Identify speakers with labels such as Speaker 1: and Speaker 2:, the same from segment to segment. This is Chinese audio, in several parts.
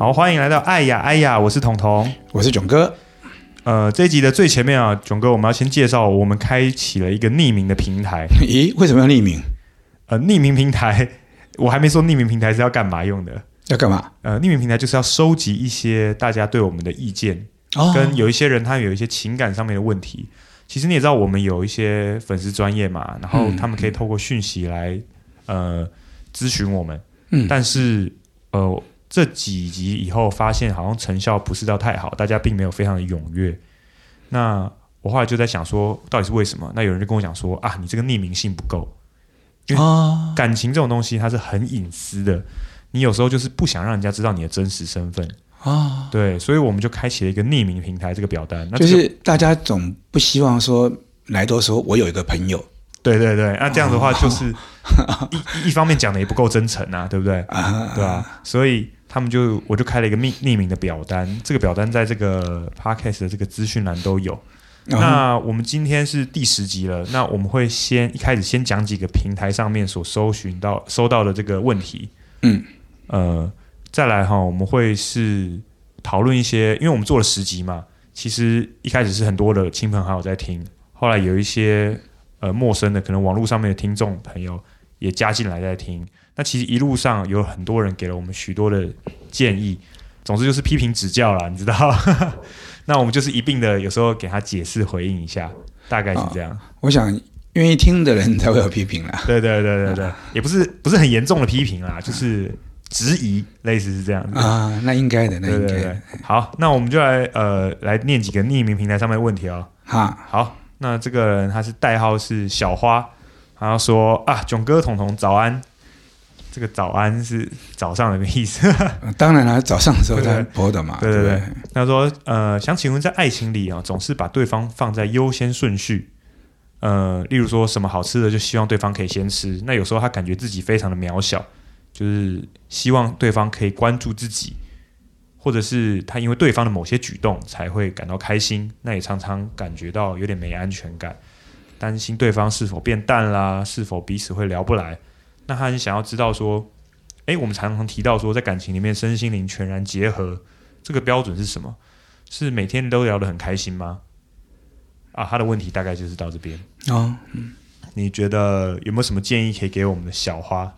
Speaker 1: 好，欢迎来到爱呀爱呀，我是彤彤，
Speaker 2: 我是囧哥。
Speaker 1: 呃，这一集的最前面啊，囧哥，我们要先介绍我们开启了一个匿名的平台。
Speaker 2: 咦，为什么要匿名？
Speaker 1: 呃，匿名平台，我还没说匿名平台是要干嘛用的。
Speaker 2: 要干嘛？
Speaker 1: 呃，匿名平台就是要收集一些大家对我们的意见，哦、跟有一些人他有一些情感上面的问题。其实你也知道，我们有一些粉丝专业嘛，然后他们可以透过讯息来、嗯、呃咨询我们。嗯，但是呃。这几集以后发现好像成效不是到太好，大家并没有非常的踊跃。那我后来就在想说，到底是为什么？那有人就跟我讲说啊，你这个匿名性不够，因为感情这种东西它是很隐私的，你有时候就是不想让人家知道你的真实身份啊。对，所以我们就开启了一个匿名平台这个表单，那这个、
Speaker 2: 就是大家总不希望说来都说我有一个朋友。
Speaker 1: 对对对，那这样的话 就是一一方面讲的也不够真诚啊，对不对？对啊，所以他们就我就开了一个匿匿名的表单，这个表单在这个 podcast 的这个资讯栏都有。那我们今天是第十集了，那我们会先一开始先讲几个平台上面所搜寻到收到的这个问题，嗯呃，再来哈，我们会是讨论一些，因为我们做了十集嘛，其实一开始是很多的亲朋好友在听，后来有一些。呃，陌生的可能网络上面的听众朋友也加进来在听。那其实一路上有很多人给了我们许多的建议，总之就是批评指教啦，你知道？那我们就是一并的，有时候给他解释回应一下，大概是这样。哦、
Speaker 2: 我想愿意听的人才会有批评啦。
Speaker 1: 对对对对对，啊、也不是不是很严重的批评啦，就是质疑，类似是这样子
Speaker 2: 啊。那应该的，那应该的。
Speaker 1: 对对对。好，那我们就来呃来念几个匿名平台上面的问题哦。
Speaker 2: 哈，
Speaker 1: 好。那这个人他是代号是小花，然后说啊，囧哥、彤彤早安。这个早安是早上的意思。
Speaker 2: 当然了，早上的时候在播的嘛。
Speaker 1: 对对对。对对对，他说呃，想请问在爱情里啊，总是把对方放在优先顺序。呃，例如说什么好吃的，就希望对方可以先吃。那有时候他感觉自己非常的渺小，就是希望对方可以关注自己。或者是他因为对方的某些举动才会感到开心，那也常常感觉到有点没安全感，担心对方是否变淡啦，是否彼此会聊不来。那他很想要知道说，诶，我们常常提到说，在感情里面身心灵全然结合，这个标准是什么？是每天都聊得很开心吗？啊，他的问题大概就是到这边。哦，嗯，你觉得有没有什么建议可以给我们的小花？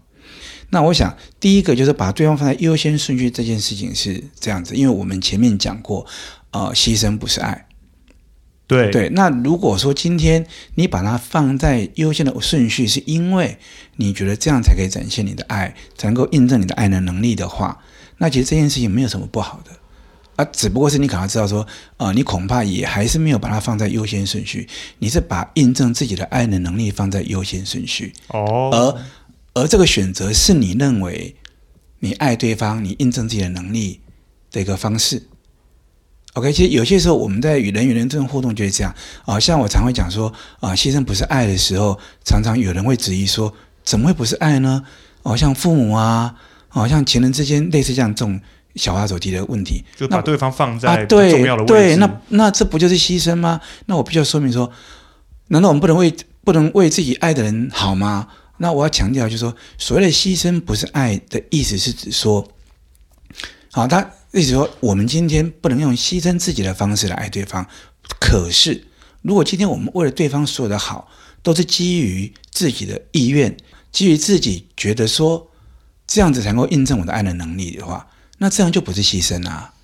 Speaker 2: 那我想，第一个就是把对方放在优先顺序这件事情是这样子，因为我们前面讲过，呃，牺牲不是爱。
Speaker 1: 对
Speaker 2: 对。那如果说今天你把它放在优先的顺序，是因为你觉得这样才可以展现你的爱，才能够印证你的爱的能力的话，那其实这件事情没有什么不好的啊，只不过是你可能知道说，呃，你恐怕也还是没有把它放在优先顺序，你是把印证自己的爱的能力放在优先顺序哦，而。而这个选择是你认为你爱对方，你印证自己的能力的一个方式。OK，其实有些时候我们在与人与人这种互动就是这样啊。像我常会讲说啊，牺牲不是爱的时候，常常有人会质疑说，怎么会不是爱呢？哦，像父母啊，哦，像情人之间类似这样这种小花手提的问题，
Speaker 1: 就把对方放在重要的位置。
Speaker 2: 啊、对，对，那那这不就是牺牲吗？那我必须要说明说，难道我们不能为不能为自己爱的人好吗？那我要强调，就是说，所谓的牺牲不是爱的意思，是指说，好，他意思说，我们今天不能用牺牲自己的方式来爱对方。可是，如果今天我们为了对方所有的好，都是基于自己的意愿，基于自己觉得说这样子才能够印证我的爱的能力的话，那这样就不是牺牲啊。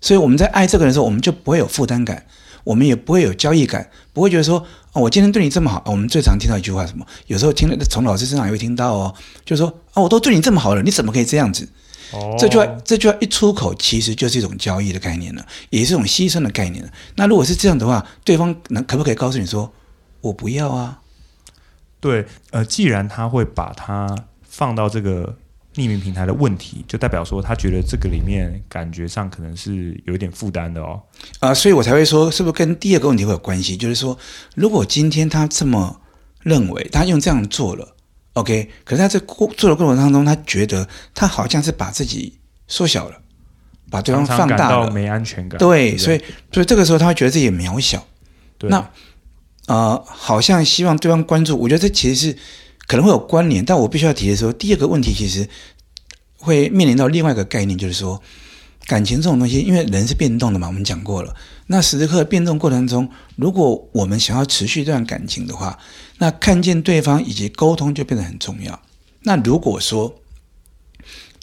Speaker 2: 所以我们在爱这个人的时候，我们就不会有负担感。我们也不会有交易感，不会觉得说，哦，我今天对你这么好。我们最常听到一句话，什么？有时候听了从老师身上也会听到哦，就是说，哦，我都对你这么好了，你怎么可以这样子？哦，这句话，这句话一出口，其实就是一种交易的概念了，也是一种牺牲的概念了。那如果是这样的话，对方能可不可以告诉你说，我不要啊？
Speaker 1: 对，呃，既然他会把它放到这个。匿名平台的问题，就代表说他觉得这个里面感觉上可能是有一点负担的哦。
Speaker 2: 啊、呃，所以我才会说，是不是跟第二个问题会有关系？就是说，如果今天他这么认为，他用这样做了，OK，可是他在过做的过程当中，他觉得他好像是把自己缩小了，把对方放大了，
Speaker 1: 没安全感。
Speaker 2: 对，所以所以这个时候他会觉得自己渺小。那呃，好像希望对方关注，我觉得这其实是。可能会有关联，但我必须要提的时候，第二个问题其实会面临到另外一个概念，就是说，感情这种东西，因为人是变动的嘛，我们讲过了。那时时刻变动过程中，如果我们想要持续这段感情的话，那看见对方以及沟通就变得很重要。那如果说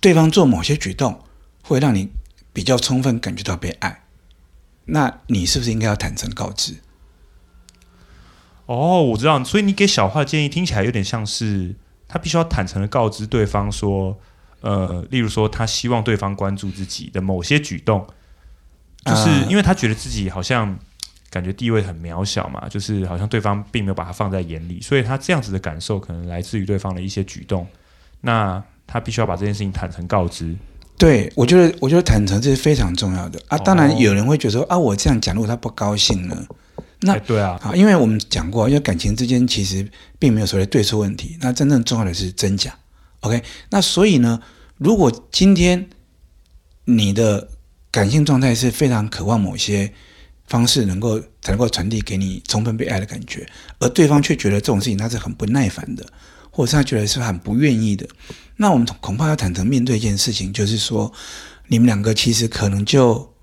Speaker 2: 对方做某些举动会让你比较充分感觉到被爱，那你是不是应该要坦诚告知？
Speaker 1: 哦，我知道，所以你给小花的建议听起来有点像是他必须要坦诚的告知对方说，呃，例如说他希望对方关注自己的某些举动。就是因为他觉得自己好像感觉地位很渺小嘛，就是好像对方并没有把他放在眼里，所以他这样子的感受可能来自于对方的一些举动。那他必须要把这件事情坦诚告知。
Speaker 2: 对，我觉得，我觉得坦诚这是非常重要的啊。当然，有人会觉得说啊，我这样讲，如果他不高兴呢？那、
Speaker 1: 欸、对啊，
Speaker 2: 啊，因为我们讲过，因为感情之间其实并没有所谓对错问题，那真正重要的是真假。OK，那所以呢，如果今天你的感性状态是非常渴望某些方式能够才能够传递给你充分被爱的感觉，而对方却觉得这种事情他是很不耐烦的，或者是他觉得是很不愿意的，那我们恐怕要坦诚面对一件事情，就是说你们两个其实可能就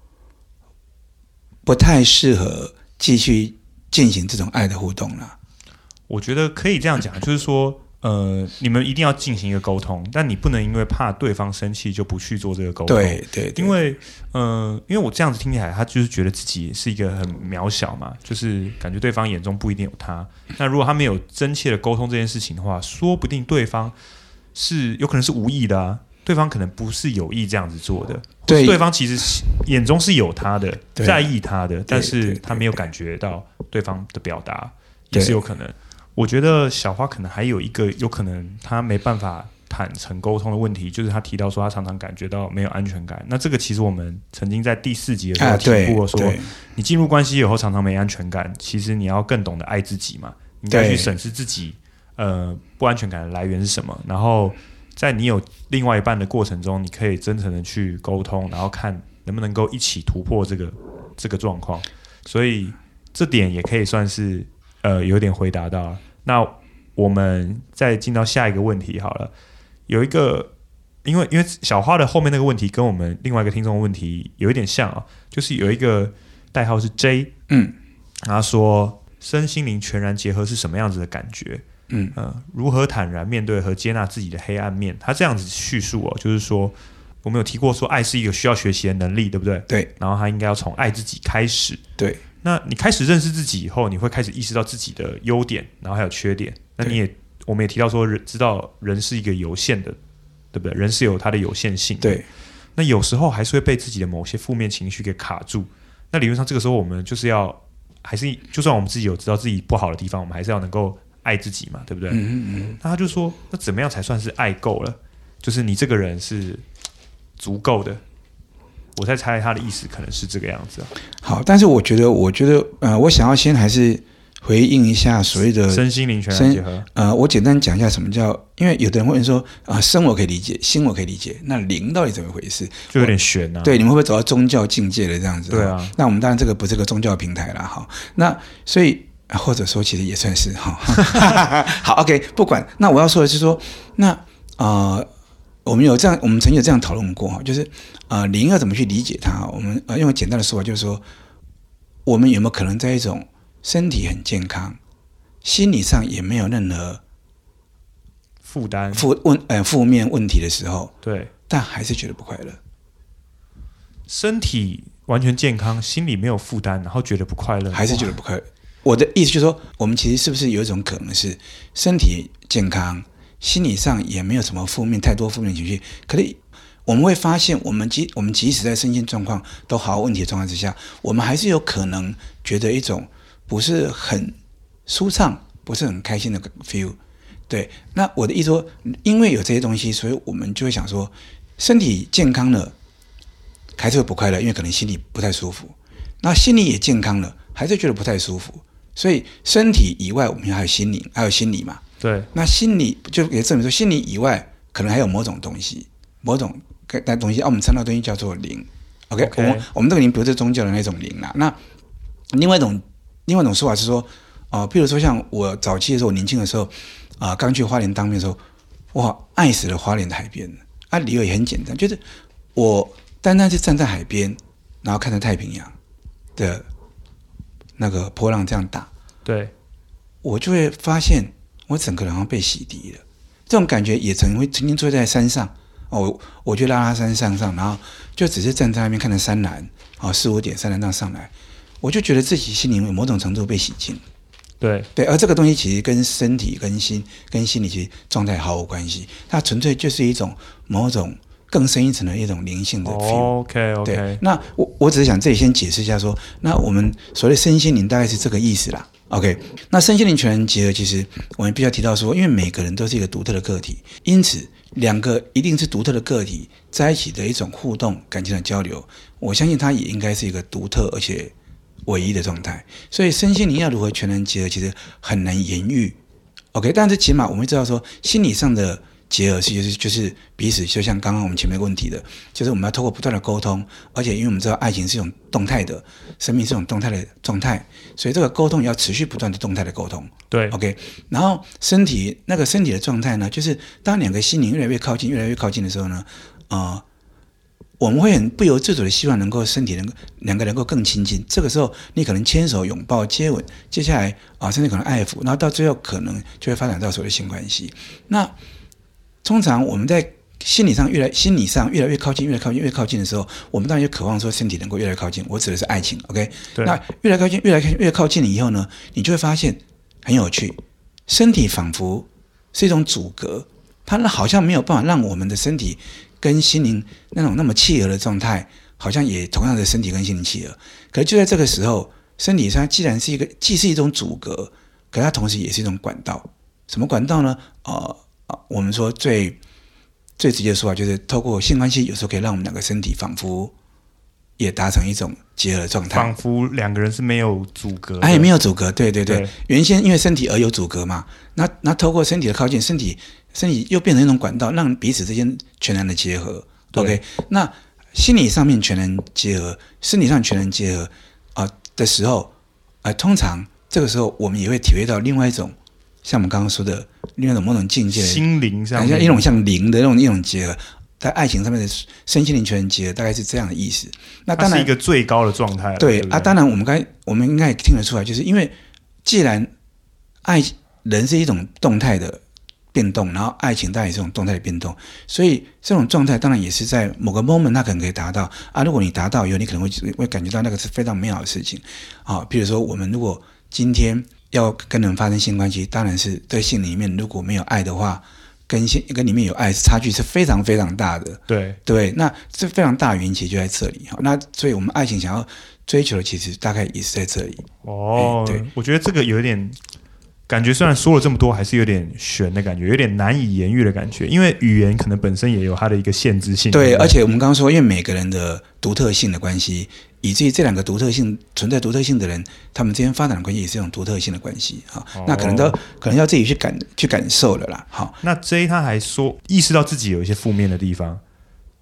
Speaker 2: 不太适合继续进行这种爱的互动了。
Speaker 1: 我觉得可以这样讲，就是说。呃，你们一定要进行一个沟通，但你不能因为怕对方生气就不去做这个沟通。
Speaker 2: 对对，对，
Speaker 1: 因为呃，因为我这样子听起来，他就是觉得自己是一个很渺小嘛，就是感觉对方眼中不一定有他。那如果他没有真切的沟通这件事情的话，说不定对方是有可能是无意的啊，对方可能不是有意这样子做的。对，对方其实眼中是有他的，在意他的，但是他没有感觉到对方的表达，也是有可能。我觉得小花可能还有一个有可能他没办法坦诚沟通的问题，就是他提到说他常常感觉到没有安全感。那这个其实我们曾经在第四集的时候提过，说你进入关系以后常常没安全感，其实你要更懂得爱自己嘛，你应该去审视自己呃不安全感的来源是什么，然后在你有另外一半的过程中，你可以真诚的去沟通，然后看能不能够一起突破这个这个状况。所以这点也可以算是。呃，有点回答到。那我们再进到下一个问题好了。有一个，因为因为小花的后面那个问题跟我们另外一个听众的问题有一点像啊，就是有一个代号是 J，嗯，他说身心灵全然结合是什么样子的感觉？嗯呃，如何坦然面对和接纳自己的黑暗面？他这样子叙述哦，就是说我们有提过说爱是一个需要学习的能力，对不对？对。然后他应该要从爱自己开始。对。那你开始认识自己以后，你会开始意识到自己的优点，然后还有缺点。那你也，我们也提到说，人知道人是一个有限的，对不对？人是有它的有限性。对。那有时候还是会被自己的某些负面情绪给卡住。那理论上，这个时候我们就是要，还是就算我们自己有知道自己不好的地方，我们还是要能够爱自己嘛，对不对？嗯嗯嗯。那他就说，那怎么样才算是爱够了？就是你这个人是足够的。我在猜他的意思可能是这个样子。
Speaker 2: 好，但是我觉得，我觉得，呃，我想要先还是回应一下所谓的
Speaker 1: 身心灵全然结合。
Speaker 2: 呃，我简单讲一下什么叫，因为有的人会说啊，身我可以理解，心我可以理解，那灵到底怎么回事？
Speaker 1: 就有点悬啊。
Speaker 2: 对，你们会不会走到宗教境界的这样子？
Speaker 1: 对啊。
Speaker 2: 那我们当然这个不是个宗教平台了哈。那所以或者说其实也算是哈。好，OK，不管。那我要说的是说，那啊。呃我们有这样，我们曾经有这样讨论过哈，就是呃，灵要怎么去理解它？我们呃用简单的说法，就是说，我们有没有可能在一种身体很健康，心理上也没有任何
Speaker 1: 负担、
Speaker 2: 负问呃负面问题的时候，
Speaker 1: 对，
Speaker 2: 但还是觉得不快乐。
Speaker 1: 身体完全健康，心里没有负担，然后觉得不快乐，
Speaker 2: 还是觉得不快乐。我的意思就是说，我们其实是不是有一种可能是身体健康？心理上也没有什么负面，太多负面情绪。可是我们会发现，我们即我们即使在身心状况都毫无问题的状态之下，我们还是有可能觉得一种不是很舒畅、不是很开心的 feel。对，那我的意思说，因为有这些东西，所以我们就会想说，身体健康了还是会不快乐，因为可能心里不太舒服。那心理也健康了，还是觉得不太舒服。所以身体以外，我们还有心灵，还有心理嘛。对，那心理就也证明说，心理以外可能还有某种东西，某种该那东西啊，我们称那东西叫做灵。OK，, okay. 我们我们这个灵不是宗教的那种灵啦。那另外一种另外一种说法是说，啊、呃，譬如说像我早期的时候，我年轻的时候啊、呃，刚去花莲当兵的时候，哇，爱死了花莲的海边。啊，理由也很简单，就是我单单是站在海边，然后看着太平洋的那个波浪这样打，
Speaker 1: 对，
Speaker 2: 我就会发现我整个人好像被洗涤了。这种感觉也曾会曾经坐在山上哦，我就拉拉山上上，然后就只是站在那边看着山岚啊，四五点山岚这样上来，我就觉得自己心灵有某种程度被洗净。
Speaker 1: 对
Speaker 2: 对，而这个东西其实跟身体、跟心、跟心理其实状态毫无关系，它纯粹就是一种某种更深一层的一种灵性的 feel。
Speaker 1: Oh, OK OK。
Speaker 2: 对，那我我只是想这里先解释一下说，说那我们所谓身心灵大概是这个意思啦。OK，那身心灵全能结合，其实我们必须要提到说，因为每个人都是一个独特的个体，因此两个一定是独特的个体在一起的一种互动、感情的交流，我相信它也应该是一个独特而且。唯一的状态，所以身心灵要如何全能结合，其实很难言喻。OK，但是起码我们知道说，心理上的结合是就是就是彼此，就像刚刚我们前面问题的，就是我们要透过不断的沟通，而且因为我们知道爱情是一种动态的，生命是一种动态的状态，所以这个沟通也要持续不断的动态的沟通。
Speaker 1: 对
Speaker 2: ，OK，然后身体那个身体的状态呢，就是当两个心灵越来越靠近，越来越靠近的时候呢，啊、呃。我们会很不由自主的希望能够身体能够两个能够更亲近，这个时候你可能牵手、拥抱、接吻，接下来啊甚至可能爱抚，然后到最后可能就会发展到所谓的性关系。那通常我们在心理上越来心理上越来越靠近，越来越靠近，越靠近的时候，我们当然就渴望说身体能够越来越靠近。我指的是爱情，OK？
Speaker 1: 对。
Speaker 2: 那越来越靠近，越来越越靠近了以后呢，你就会发现很有趣，身体仿佛是一种阻隔，它好像没有办法让我们的身体。跟心灵那种那么契合的状态，好像也同样的身体跟心灵契合。可是就在这个时候，身体上既然是一个，既是一种阻隔，可它同时也是一种管道。什么管道呢？呃，我们说最最直接的说法，就是透过性关系，有时候可以让我们两个身体仿佛也达成一种结合的状态，
Speaker 1: 仿佛两个人是没有阻隔，
Speaker 2: 哎，没有阻隔。对对对，
Speaker 1: 对
Speaker 2: 原先因为身体而有阻隔嘛，那那透过身体的靠近，身体。身体又变成一种管道，让彼此之间全然的结合。OK，那心理上面全然结合，身体上全然结合啊、呃、的时候，啊、呃，通常这个时候我们也会体会到另外一种，像我们刚刚说的另外一种某种境界，
Speaker 1: 心灵上
Speaker 2: 像一种像灵的那种一种结合，在爱情上面的身心灵全结合，大概是这样的意思。那当然
Speaker 1: 是一个最高的
Speaker 2: 状
Speaker 1: 态。对，
Speaker 2: 啊，当然我们该我们应该也听得出来，就是因为既然爱人是一种动态的。变动，然后爱情当然也是这种动态的变动，所以这种状态当然也是在某个 moment 它可能可以达到啊。如果你达到以后，你可能会会感觉到那个是非常美好的事情啊。比如说，我们如果今天要跟人发生性关系，当然是对性里面如果没有爱的话，跟性跟里面有爱差距是非常非常大的。
Speaker 1: 对
Speaker 2: 对，那这非常大原因其实就在这里哈。那所以我们爱情想要追求的，其实大概也是在这里。
Speaker 1: 哦，对，我觉得这个有点。感觉虽然说了这么多，还是有点悬的感觉，有点难以言喻的感觉。因为语言可能本身也有它的一个限制性。
Speaker 2: 对，而且我们刚刚说，因为每个人的独特性的关系，以至于这两个独特性存在独特性的人，他们之间发展的关系也是一种独特性的关系。哈、哦，那可能都可能要自己去感去感受了啦。好，
Speaker 1: 那 J 他还说意识到自己有一些负面的地方，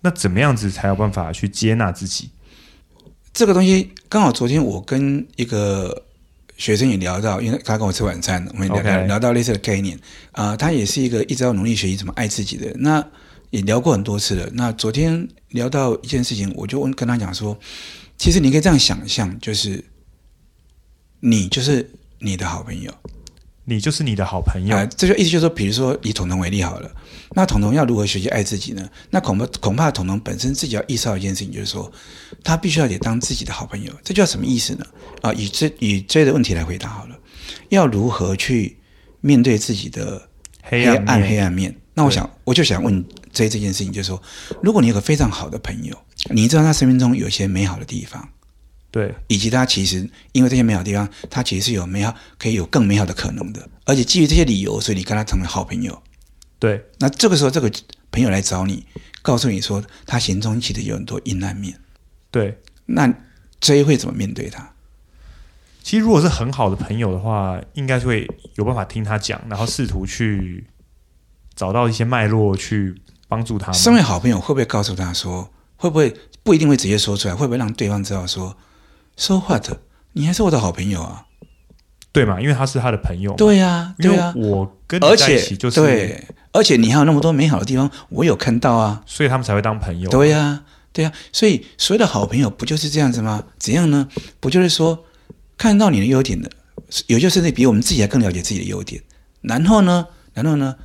Speaker 1: 那怎么样子才有办法去接纳自己？
Speaker 2: 这个东西刚好昨天我跟一个。学生也聊到，因为他跟我吃晚餐，我们聊聊聊到类似的概念啊、呃。他也是一个一直要努力学习怎么爱自己的人。那也聊过很多次了。那昨天聊到一件事情，我就问跟他讲说，其实你可以这样想象，就是你就是你的好朋友，
Speaker 1: 你就是你的好朋友。
Speaker 2: 啊、呃，这就意思就是说，比如说以彤彤为例好了，那彤彤要如何学习爱自己呢？那恐怕恐怕彤彤本身自己要意识到一件事情，就是说。他必须要得当自己的好朋友，这叫什么意思呢？啊，以这以这个问题来回答好了。要如何去面对自己的黑暗黑暗面？黑暗面，那我想我就想问这这件事情，就是说，如果你有个非常好的朋友，你知道他生命中有一些美好的地方，
Speaker 1: 对，
Speaker 2: 以及他其实因为这些美好的地方，他其实是有美好可以有更美好的可能的，而且基于这些理由，所以你跟他成为好朋友。
Speaker 1: 对，
Speaker 2: 那这个时候这个朋友来找你，告诉你说他心中其实有很多阴暗面。
Speaker 1: 对，
Speaker 2: 那 J 会怎么面对他？
Speaker 1: 其实如果是很好的朋友的话，应该是会有办法听他讲，然后试图去找到一些脉络去帮助他。
Speaker 2: 身为好朋友，会不会告诉他说？会不会不一定会直接说出来？会不会让对方知道说？So what？你还是我的好朋友啊，
Speaker 1: 对嘛？因为他是他的朋友。
Speaker 2: 对呀，对呀。
Speaker 1: 我跟你在一起就是，
Speaker 2: 对，而且你还有那么多美好的地方，我有看到啊，
Speaker 1: 所以他们才会当朋友。
Speaker 2: 对呀。对啊，所以所有的好朋友不就是这样子吗？怎样呢？不就是说看到你的优点的，有些甚至比我们自己还更了解自己的优点。然后呢，然后呢，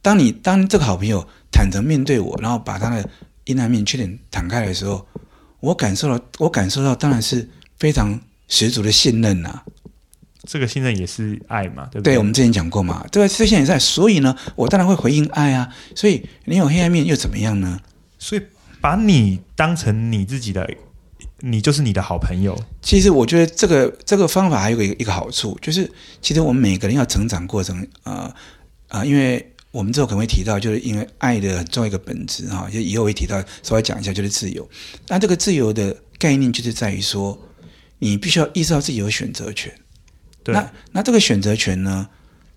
Speaker 2: 当你当这个好朋友坦诚面对我，然后把他的阴暗面、缺点坦开的时候，我感受到，我感受到当然是非常十足的信任呐、啊。
Speaker 1: 这个信任也是爱嘛，对不对？
Speaker 2: 对，我们之前讲过嘛，这个？这现在也在，所以呢，我当然会回应爱啊。所以你有黑暗面又怎么样呢？
Speaker 1: 所以把你当成你自己的，你就是你的好朋友。
Speaker 2: 其实我觉得这个这个方法还有一个一个好处，就是其实我们每个人要成长过程，啊、呃、啊、呃，因为我们之后可能会提到，就是因为爱的很重要一个本质哈，就以后会提到，稍微讲一下，就是自由。那这个自由的概念就是在于说，你必须要意识到自己有选择权。对那那这个选择权呢，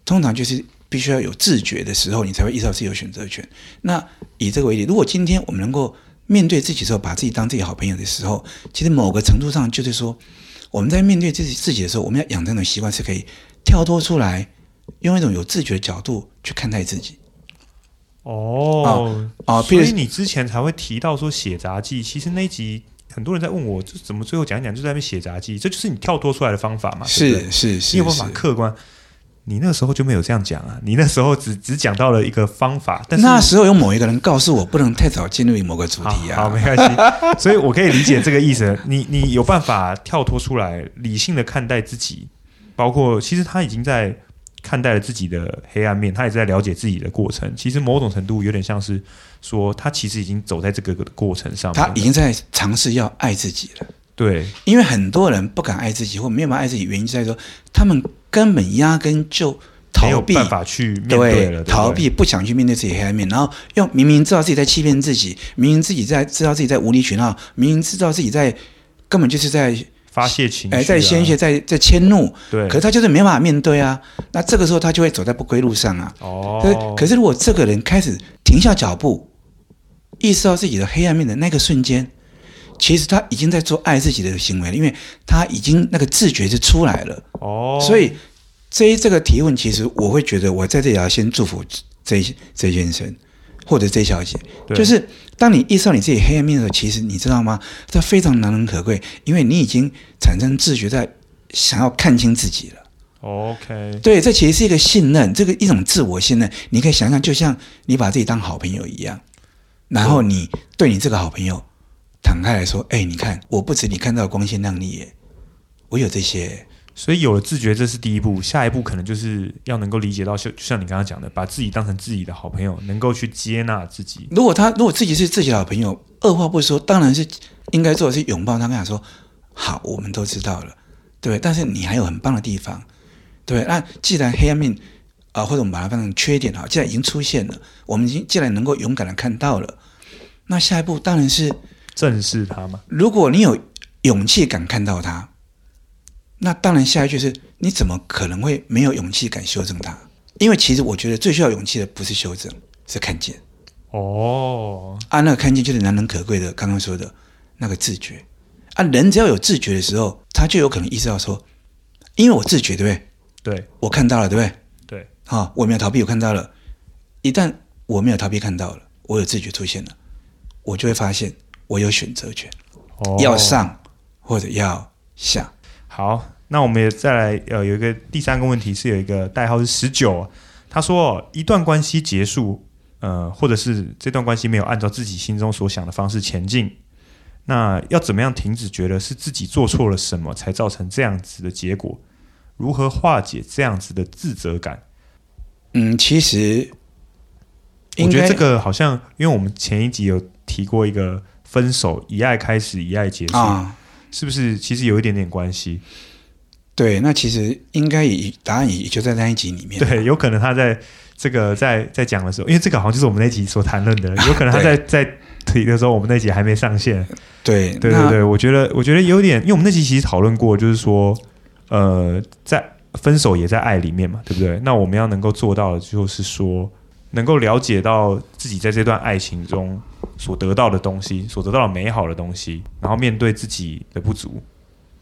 Speaker 2: 通常就是必须要有自觉的时候，你才会意识到自己有选择权。那以这个为例，如果今天我们能够面对自己的时候，把自己当自己好朋友的时候，其实某个程度上就是说，我们在面对自己自己的时候，我们要养成一种习惯，是可以跳脱出来，用一种有自觉的角度去看待自己。
Speaker 1: 哦啊，所以你之前才会提到说写杂记，其实那一集。很多人在问我，就怎么最后讲一讲，就在那边写杂记，这就是你跳脱出来的方法嘛？
Speaker 2: 是是是，
Speaker 1: 你有办法客观。你那时候就没有这样讲啊？你那时候只只讲到了一个方法，但是
Speaker 2: 那时候有某一个人告诉我，不能太早进入某个主题啊。
Speaker 1: 好，好，没关系。所以我可以理解这个意思。你你有办法跳脱出来，理性的看待自己，包括其实他已经在。看待了自己的黑暗面，他也在了解自己的过程。其实某种程度有点像是说，他其实已经走在这个过程上面，
Speaker 2: 他已经在尝试要爱自己了。
Speaker 1: 对，
Speaker 2: 因为很多人不敢爱自己或没有办法爱自己，原因就在说，他们根本压根就逃避，
Speaker 1: 没有办法去面对了，
Speaker 2: 逃避不想去面对自己黑暗面，然后又明明知道自己在欺骗自己，明明自己在知道自己在无理取闹，明明知道自己在根本就是在。
Speaker 1: 发泄情绪、啊，
Speaker 2: 哎，在宣泄，在在迁怒，
Speaker 1: 对，
Speaker 2: 可是他就是没办法面对啊。那这个时候他就会走在不归路上啊。
Speaker 1: 哦，
Speaker 2: 可是，可是如果这个人开始停下脚步，意识到自己的黑暗面的那个瞬间，其实他已经在做爱自己的行为了，因为他已经那个自觉就出来了。哦，所以这一这个提问，其实我会觉得，我在这里要先祝福这这先生。或者这小姐，对就是当你意识到你自己黑暗面的时候，其实你知道吗？这非常难能可贵，因为你已经产生自觉，在想要看清自己了。
Speaker 1: OK，
Speaker 2: 对，这其实是一个信任，这个一种自我信任。你可以想象，就像你把自己当好朋友一样，然后你对你这个好朋友敞开来说：“哎，你看，我不止你看到光鲜亮丽耶，我有这些。”
Speaker 1: 所以有了自觉，这是第一步。下一步可能就是要能够理解到，像就像你刚刚讲的，把自己当成自己的好朋友，能够去接纳自己。
Speaker 2: 如果他如果自己是自己的好朋友，二话不说，当然是应该做的是拥抱他，跟他说：“好，我们都知道了，对。但是你还有很棒的地方，对。那既然黑暗面啊、呃，或者我们把它当成缺点啊，既然已经出现了，我们已经既然能够勇敢的看到了，那下一步当然是
Speaker 1: 正视他嘛。
Speaker 2: 如果你有勇气敢看到他。那当然，下一句是：你怎么可能会没有勇气敢修正它？因为其实我觉得最需要勇气的不是修正，是看见。
Speaker 1: 哦，
Speaker 2: 啊，那个看见就是难能可贵的，刚刚说的那个自觉。啊，人只要有自觉的时候，他就有可能意识到说：因为我自觉，对不对？
Speaker 1: 对，
Speaker 2: 我看到了，对不对？
Speaker 1: 对，
Speaker 2: 好，我没有逃避，我看到了。一旦我没有逃避，看到了，我有自觉出现了，我就会发现我有选择权，
Speaker 1: 哦，
Speaker 2: 要上或者要下。
Speaker 1: 好，那我们也再来，呃，有一个第三个问题是有一个代号是十九，他说一段关系结束，呃，或者是这段关系没有按照自己心中所想的方式前进，那要怎么样停止觉得是自己做错了什么才造成这样子的结果？如何化解这样子的自责感？
Speaker 2: 嗯，其实
Speaker 1: 我觉得这个好像，因为我们前一集有提过一个分手，以爱开始，以爱结束。啊是不是其实有一点点关系？
Speaker 2: 对，那其实应该也答案也就在那一集里面。
Speaker 1: 对，有可能他在这个在在讲的时候，因为这个好像就是我们那集所谈论的，有可能他在在提的时候，我们那集还没上线。
Speaker 2: 对，
Speaker 1: 对对对，我觉得我觉得有点，因为我们那集其实讨论过，就是说，呃，在分手也在爱里面嘛，对不对？那我们要能够做到的，就是说。能够了解到自己在这段爱情中所得到的东西，所得到的美好的东西，然后面对自己的不足，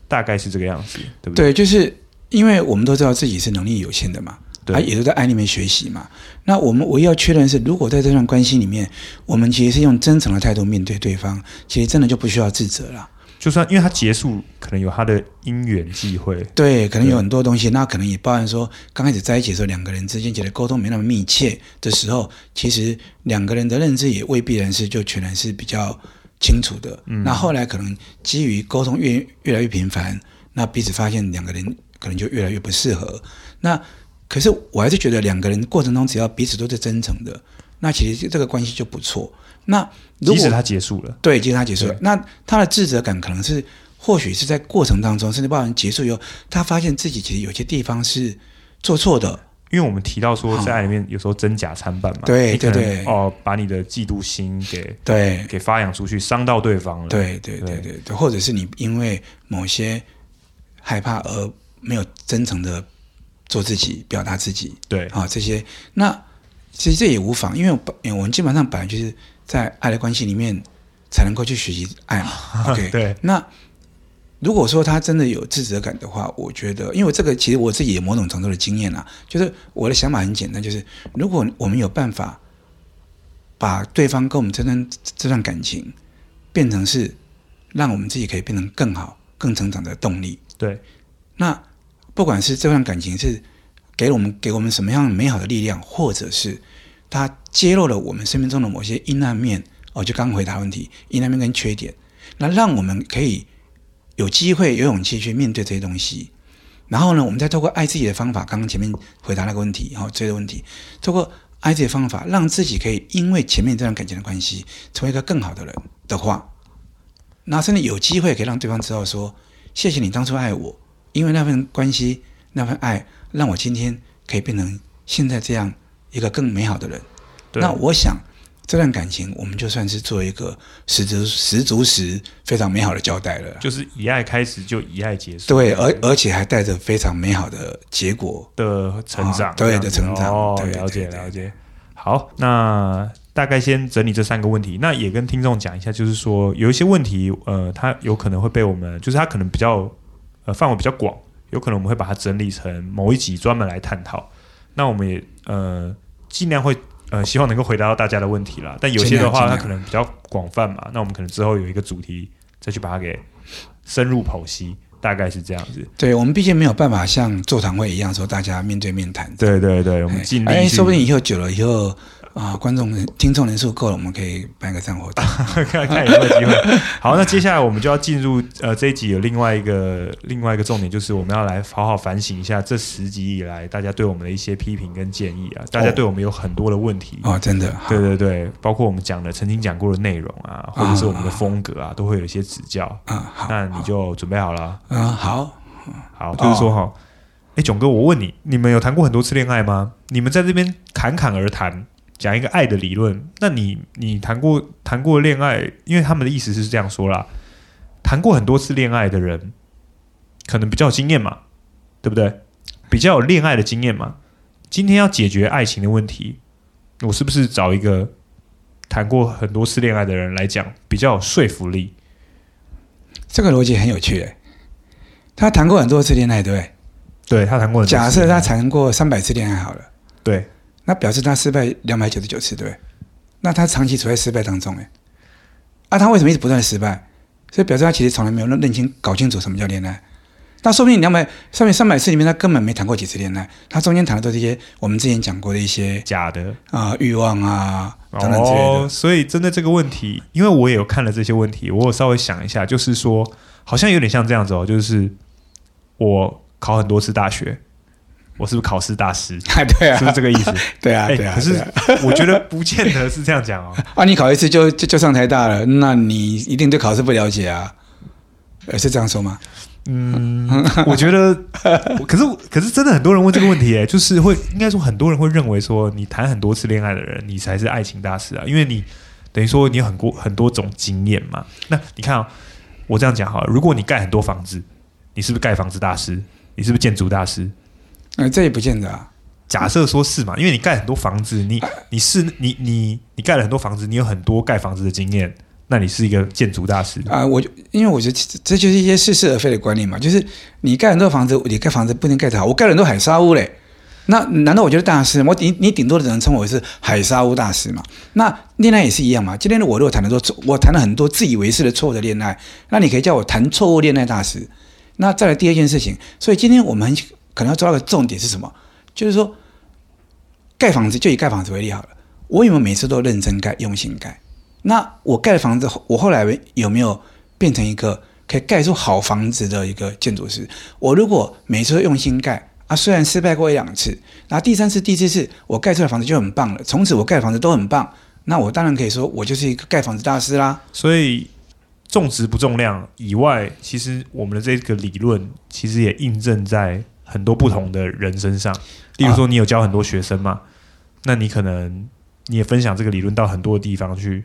Speaker 1: 大概是这个样子，对不对？
Speaker 2: 对，就是因为我们都知道自己是能力有限的嘛，对也都在爱里面学习嘛。那我们唯一要确认是，如果在这段关系里面，我们其实是用真诚的态度面对对方，其实真的就不需要自责了。
Speaker 1: 就算因为他结束，可能有他的因缘际会，
Speaker 2: 对，可能有很多东西，那可能也包含说，刚开始在一起的时候，两个人之间觉得沟通没那么密切的时候，其实两个人的认知也未必然是就全然是比较清楚的。嗯，那后来可能基于沟通越越来越频繁，那彼此发现两个人可能就越来越不适合。那可是我还是觉得两个人过程中只要彼此都是真诚的，那其实这个关系就不错。那如果
Speaker 1: 即使他结束了，
Speaker 2: 对，即使他结束了，那他的自责感可能是，或许是在过程当中，甚至包含结束以后，他发现自己其实有些地方是做错的。
Speaker 1: 因为我们提到说，在爱里面有时候真假参半嘛，
Speaker 2: 对对对，
Speaker 1: 哦，把你的嫉妒心给
Speaker 2: 对
Speaker 1: 给发扬出去，伤到对方了。
Speaker 2: 对对对对对，或者是你因为某些害怕而没有真诚的做自己，表达自己。
Speaker 1: 对
Speaker 2: 啊，这些那其实这也无妨，因为我们基本上本来就是。在爱的关系里面，才能够去学习爱嘛。OK，
Speaker 1: 对。
Speaker 2: 那如果说他真的有自责感的话，我觉得，因为这个其实我自己也某种程度的经验啊，就是我的想法很简单，就是如果我们有办法把对方跟我们这段这段感情变成是让我们自己可以变成更好、更成长的动力，
Speaker 1: 对。
Speaker 2: 那不管是这段感情是给我们给我们什么样美好的力量，或者是。他揭露了我们生命中的某些阴暗面，哦，就刚回答问题，阴暗面跟缺点，那让我们可以有机会、有勇气去面对这些东西。然后呢，我们再透过爱自己的方法，刚刚前面回答那个问题，好，这个问题，透过爱自己的方法，让自己可以因为前面这段感情的关系，成为一个更好的人的话，那甚至有机会可以让对方知道说，谢谢你当初爱我，因为那份关系、那份爱，让我今天可以变成现在这样。一个更美好的人，那我想这段感情我们就算是做一个十足十足十非常美好的交代了，
Speaker 1: 就是以爱开始就以爱结束，
Speaker 2: 对，而而且还带着非常美好的结果
Speaker 1: 的成长，
Speaker 2: 哦、对的成长，
Speaker 1: 哦，
Speaker 2: 对
Speaker 1: 了解了解。好，那大概先整理这三个问题，那也跟听众讲一下，就是说有一些问题，呃，它有可能会被我们，就是它可能比较呃范围比较广，有可能我们会把它整理成某一集专门来探讨。那我们也呃。尽量会呃，希望能够回答到大家的问题啦。但有些的话，它可能比较广泛嘛。那我们可能之后有一个主题，再去把它给深入剖析，大概是这样子。
Speaker 2: 对，我们毕竟没有办法像座谈会一样说大家面对面谈。
Speaker 1: 对对对，我们尽力。哎，
Speaker 2: 说不定以后久了以后。啊，观众听众人数够了，我们可以办个这样活动，
Speaker 1: 看看有没有机会。好，那接下来我们就要进入呃这一集有另外一个另外一个重点，就是我们要来好好反省一下这十集以来大家对我们的一些批评跟建议啊。大家对我们有很多的问题
Speaker 2: 哦，真的，
Speaker 1: 对对对，包括我们讲的曾经讲过的内容啊，或者是我们的风格啊，都会有一些指教
Speaker 2: 啊。好，
Speaker 1: 那你就准备好了
Speaker 2: 啊？好，
Speaker 1: 好，就是说哈，哎，囧哥，我问你，你们有谈过很多次恋爱吗？你们在这边侃侃而谈。讲一个爱的理论，那你你谈过谈过恋爱？因为他们的意思是这样说啦，谈过很多次恋爱的人，可能比较有经验嘛，对不对？比较有恋爱的经验嘛。今天要解决爱情的问题，我是不是找一个谈过很多次恋爱的人来讲比较有说服力？
Speaker 2: 这个逻辑很有趣诶。他谈过很多次恋爱，对不对？
Speaker 1: 对，他谈过很多次。
Speaker 2: 假设他谈过三百次恋爱好了，
Speaker 1: 对。
Speaker 2: 那表示他失败两百九十九次，对不对？那他长期处在失败当中，哎，啊，他为什么一直不断失败？所以表示他其实从来没有认清、搞清楚什么叫恋爱。那说不定两百上面三百次里面，他根本没谈过几次恋爱，他中间谈的都是一些我们之前讲过的一些
Speaker 1: 假的
Speaker 2: 啊欲望啊等等之类的。
Speaker 1: 哦，所以针对这个问题，因为我也有看了这些问题，我有稍微想一下，就是说，好像有点像这样子哦，就是我考很多次大学。我是不是考试大师？
Speaker 2: 对啊，
Speaker 1: 是不是这个意思？
Speaker 2: 对啊，对啊。
Speaker 1: 可是 我觉得不见得是这样讲哦。
Speaker 2: 啊，你考一次就就就上台大了，那你一定对考试不了解啊？呃是这样说吗？
Speaker 1: 嗯，我觉得，可是可是真的很多人问这个问题，哎，就是会应该说很多人会认为说，你谈很多次恋爱的人，你才是爱情大师啊，因为你等于说你有很多很多种经验嘛。那你看啊，我这样讲好了，如果你盖很多房子，你是不是盖房子大师？你是不是建筑大师？
Speaker 2: 呃，这也不见得啊。
Speaker 1: 假设说是嘛，因为你盖很多房子，你你是你你你盖了很多房子，你有很多盖房子的经验，那你是一个建筑大师
Speaker 2: 啊、呃。我因为我觉得这就是一些似是而非的观念嘛，就是你盖很多房子，你盖房子不一定盖得好。我盖了很多海沙屋嘞，那难道我就是大师？我顶你顶多只能称我为是海沙屋大师嘛？那恋爱也是一样嘛？今天的我如果谈的多，我谈了很多自以为是的错误的恋爱，那你可以叫我谈错误恋爱大师。那再来第二件事情，所以今天我们可能要抓到个重点是什么？就是说，盖房子就以盖房子为例好了。我有没有每次都认真盖、用心盖？那我盖的房子，我后来有没有变成一个可以盖出好房子的一个建筑师？我如果每次都用心盖啊，虽然失败过一两次，然后第三次、第四次我盖出来的房子就很棒了，从此我盖的房子都很棒，那我当然可以说我就是一个盖房子大师啦。
Speaker 1: 所以。重质不重量以外，其实我们的这个理论其实也印证在很多不同的人身上。例如说，你有教很多学生嘛？啊、那你可能你也分享这个理论到很多地方去，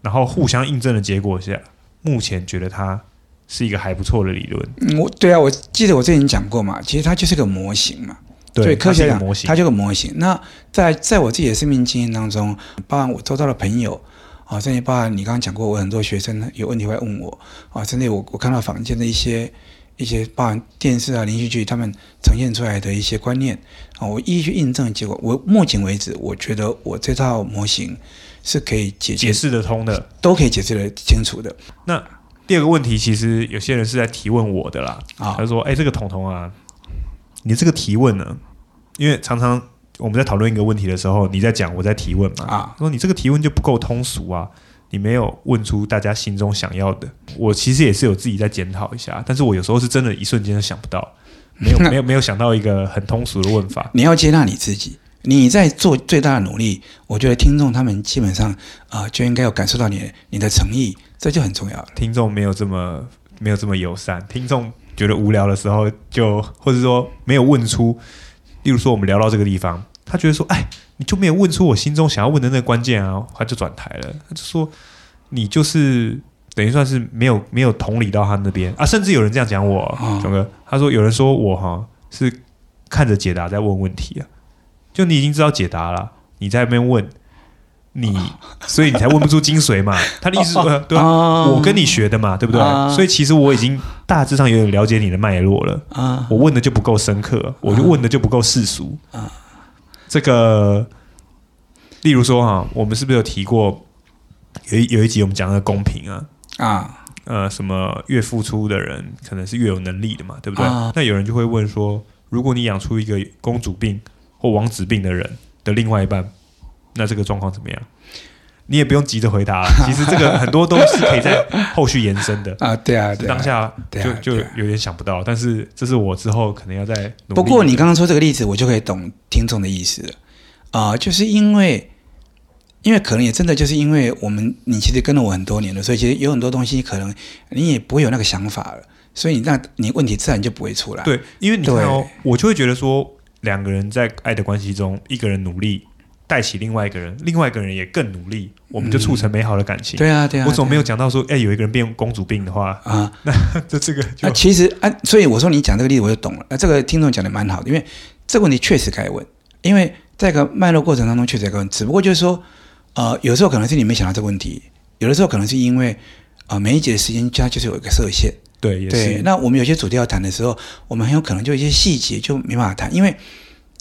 Speaker 1: 然后互相印证的结果下，目前觉得它是一个还不错的理论。
Speaker 2: 嗯，我对啊，我记得我之前讲过嘛，其实它就是个模型嘛。对，科学讲模型，它就是个模型。那在在我自己的生命经验当中，包含我周遭的朋友。啊，甚至包含你刚刚讲过，我很多学生有问题会问我啊，甚至我我看到坊间的一些一些包含电视啊、连续剧，他们呈现出来的一些观念啊，我一一去印证，结果我目前为止，我觉得我这套模型是可以解解
Speaker 1: 释得通的，
Speaker 2: 都可以解释得清楚的。
Speaker 1: 那第二个问题，其实有些人是在提问我的啦，啊，他说：“哎，这个彤彤啊，你这个提问呢，因为常常。”我们在讨论一个问题的时候，你在讲，我在提问嘛。啊，说你这个提问就不够通俗啊，你没有问出大家心中想要的。我其实也是有自己在检讨一下，但是我有时候是真的一瞬间都想不到，没有没有没有想到一个很通俗的问法。
Speaker 2: 你要接纳你自己，你在做最大的努力。我觉得听众他们基本上啊、呃，就应该有感受到你你的诚意，这就很重要。
Speaker 1: 听众没有这么没有这么友善，听众觉得无聊的时候就，就或者说没有问出，例如说我们聊到这个地方。他觉得说：“哎，你就没有问出我心中想要问的那个关键啊！”他就转台了。他就说：“你就是等于算是没有没有同理到他那边啊！”甚至有人这样讲我，炯哥，他说：“有人说我哈是看着解答在问问题啊，就你已经知道解答了，你在那边问你，所以你才问不出精髓嘛。”他的意思是，对啊，我跟你学的嘛，对不对？所以其实我已经大致上有点了解你的脉络了啊。我问的就不够深刻，我就问的就不够世俗啊。这个，例如说哈，我们是不是有提过有一有一集我们讲的公平啊啊呃，什么越付出的人可能是越有能力的嘛，对不对？啊、那有人就会问说，如果你养出一个公主病或王子病的人的另外一半，那这个状况怎么样？你也不用急着回答，其实这个很多都是可以在后续延伸的
Speaker 2: 啊。对啊，对啊，
Speaker 1: 当下就就有点想不到，但是这是我之后可能要再努力。
Speaker 2: 不过你刚刚说这个例子，我就可以懂听众的意思了啊、呃，就是因为因为可能也真的就是因为我们你其实跟了我很多年了，所以其实有很多东西可能你也不会有那个想法了，所以那你问题自然就不会出来。
Speaker 1: 对，因为你看哦，我就会觉得说两个人在爱的关系中，一个人努力。带起另外一个人，另外一个人也更努力，我们就促成美好的感情。
Speaker 2: 嗯、对啊，对啊，
Speaker 1: 我总没有讲到说，哎，有一个人变公主病的话啊，那这这个就、
Speaker 2: 啊、其实啊，所以我说你讲这个例子我就懂了。那、啊、这个听众讲的蛮好的，因为这个问题确实该问，因为在一个脉络过程当中确实该问。只不过就是说，呃，有时候可能是你没想到这个问题，有的时候可能是因为啊、呃，每一节的时间它就是有一个设限。
Speaker 1: 对，也是
Speaker 2: 对。那我们有些主题要谈的时候，我们很有可能就一些细节就没办法谈，因为。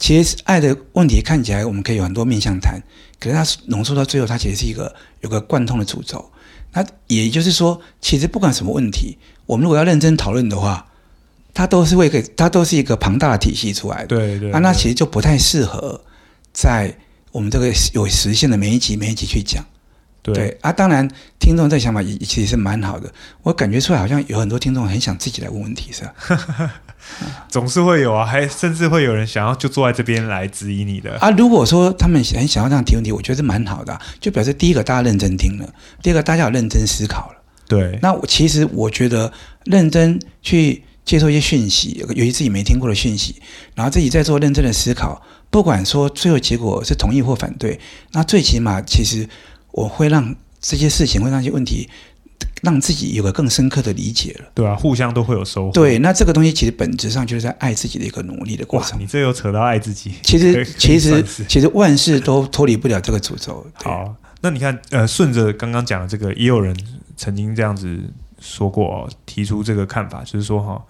Speaker 2: 其实爱的问题看起来我们可以有很多面向谈，可是它浓缩到最后，它其实是一个有个贯通的主轴。那也就是说，其实不管什么问题，我们如果要认真讨论的话，它都是会给它都是一个庞大的体系出来的。
Speaker 1: 对
Speaker 2: 对，那其实就不太适合在我们这个有实现的每一集每一集去讲。对，对啊，当然，听众这想法也其实是蛮好的。我感觉出来好像有很多听众很想自己来问问题，是吧？
Speaker 1: 总是会有啊，还甚至会有人想要就坐在这边来质疑你的
Speaker 2: 啊。如果说他们很想要这样提问题，我觉得是蛮好的啊，就表示第一个大家认真听了，第二个大家有认真思考了。
Speaker 1: 对，
Speaker 2: 那我其实我觉得认真去接受一些讯息，有些自己没听过的讯息，然后自己在做认真的思考，不管说最后结果是同意或反对，那最起码其实我会让这些事情，会让一些问题。让自己有个更深刻的理解了，
Speaker 1: 对啊，互相都会有收获。
Speaker 2: 对，那这个东西其实本质上就是在爱自己的一个努力的过程。
Speaker 1: 你这又扯到爱自己，
Speaker 2: 其实其实其实万事都脱离不了这个诅咒。
Speaker 1: 好，那你看，呃，顺着刚刚讲的这个，也有人曾经这样子说过，提出这个看法，就是说哈，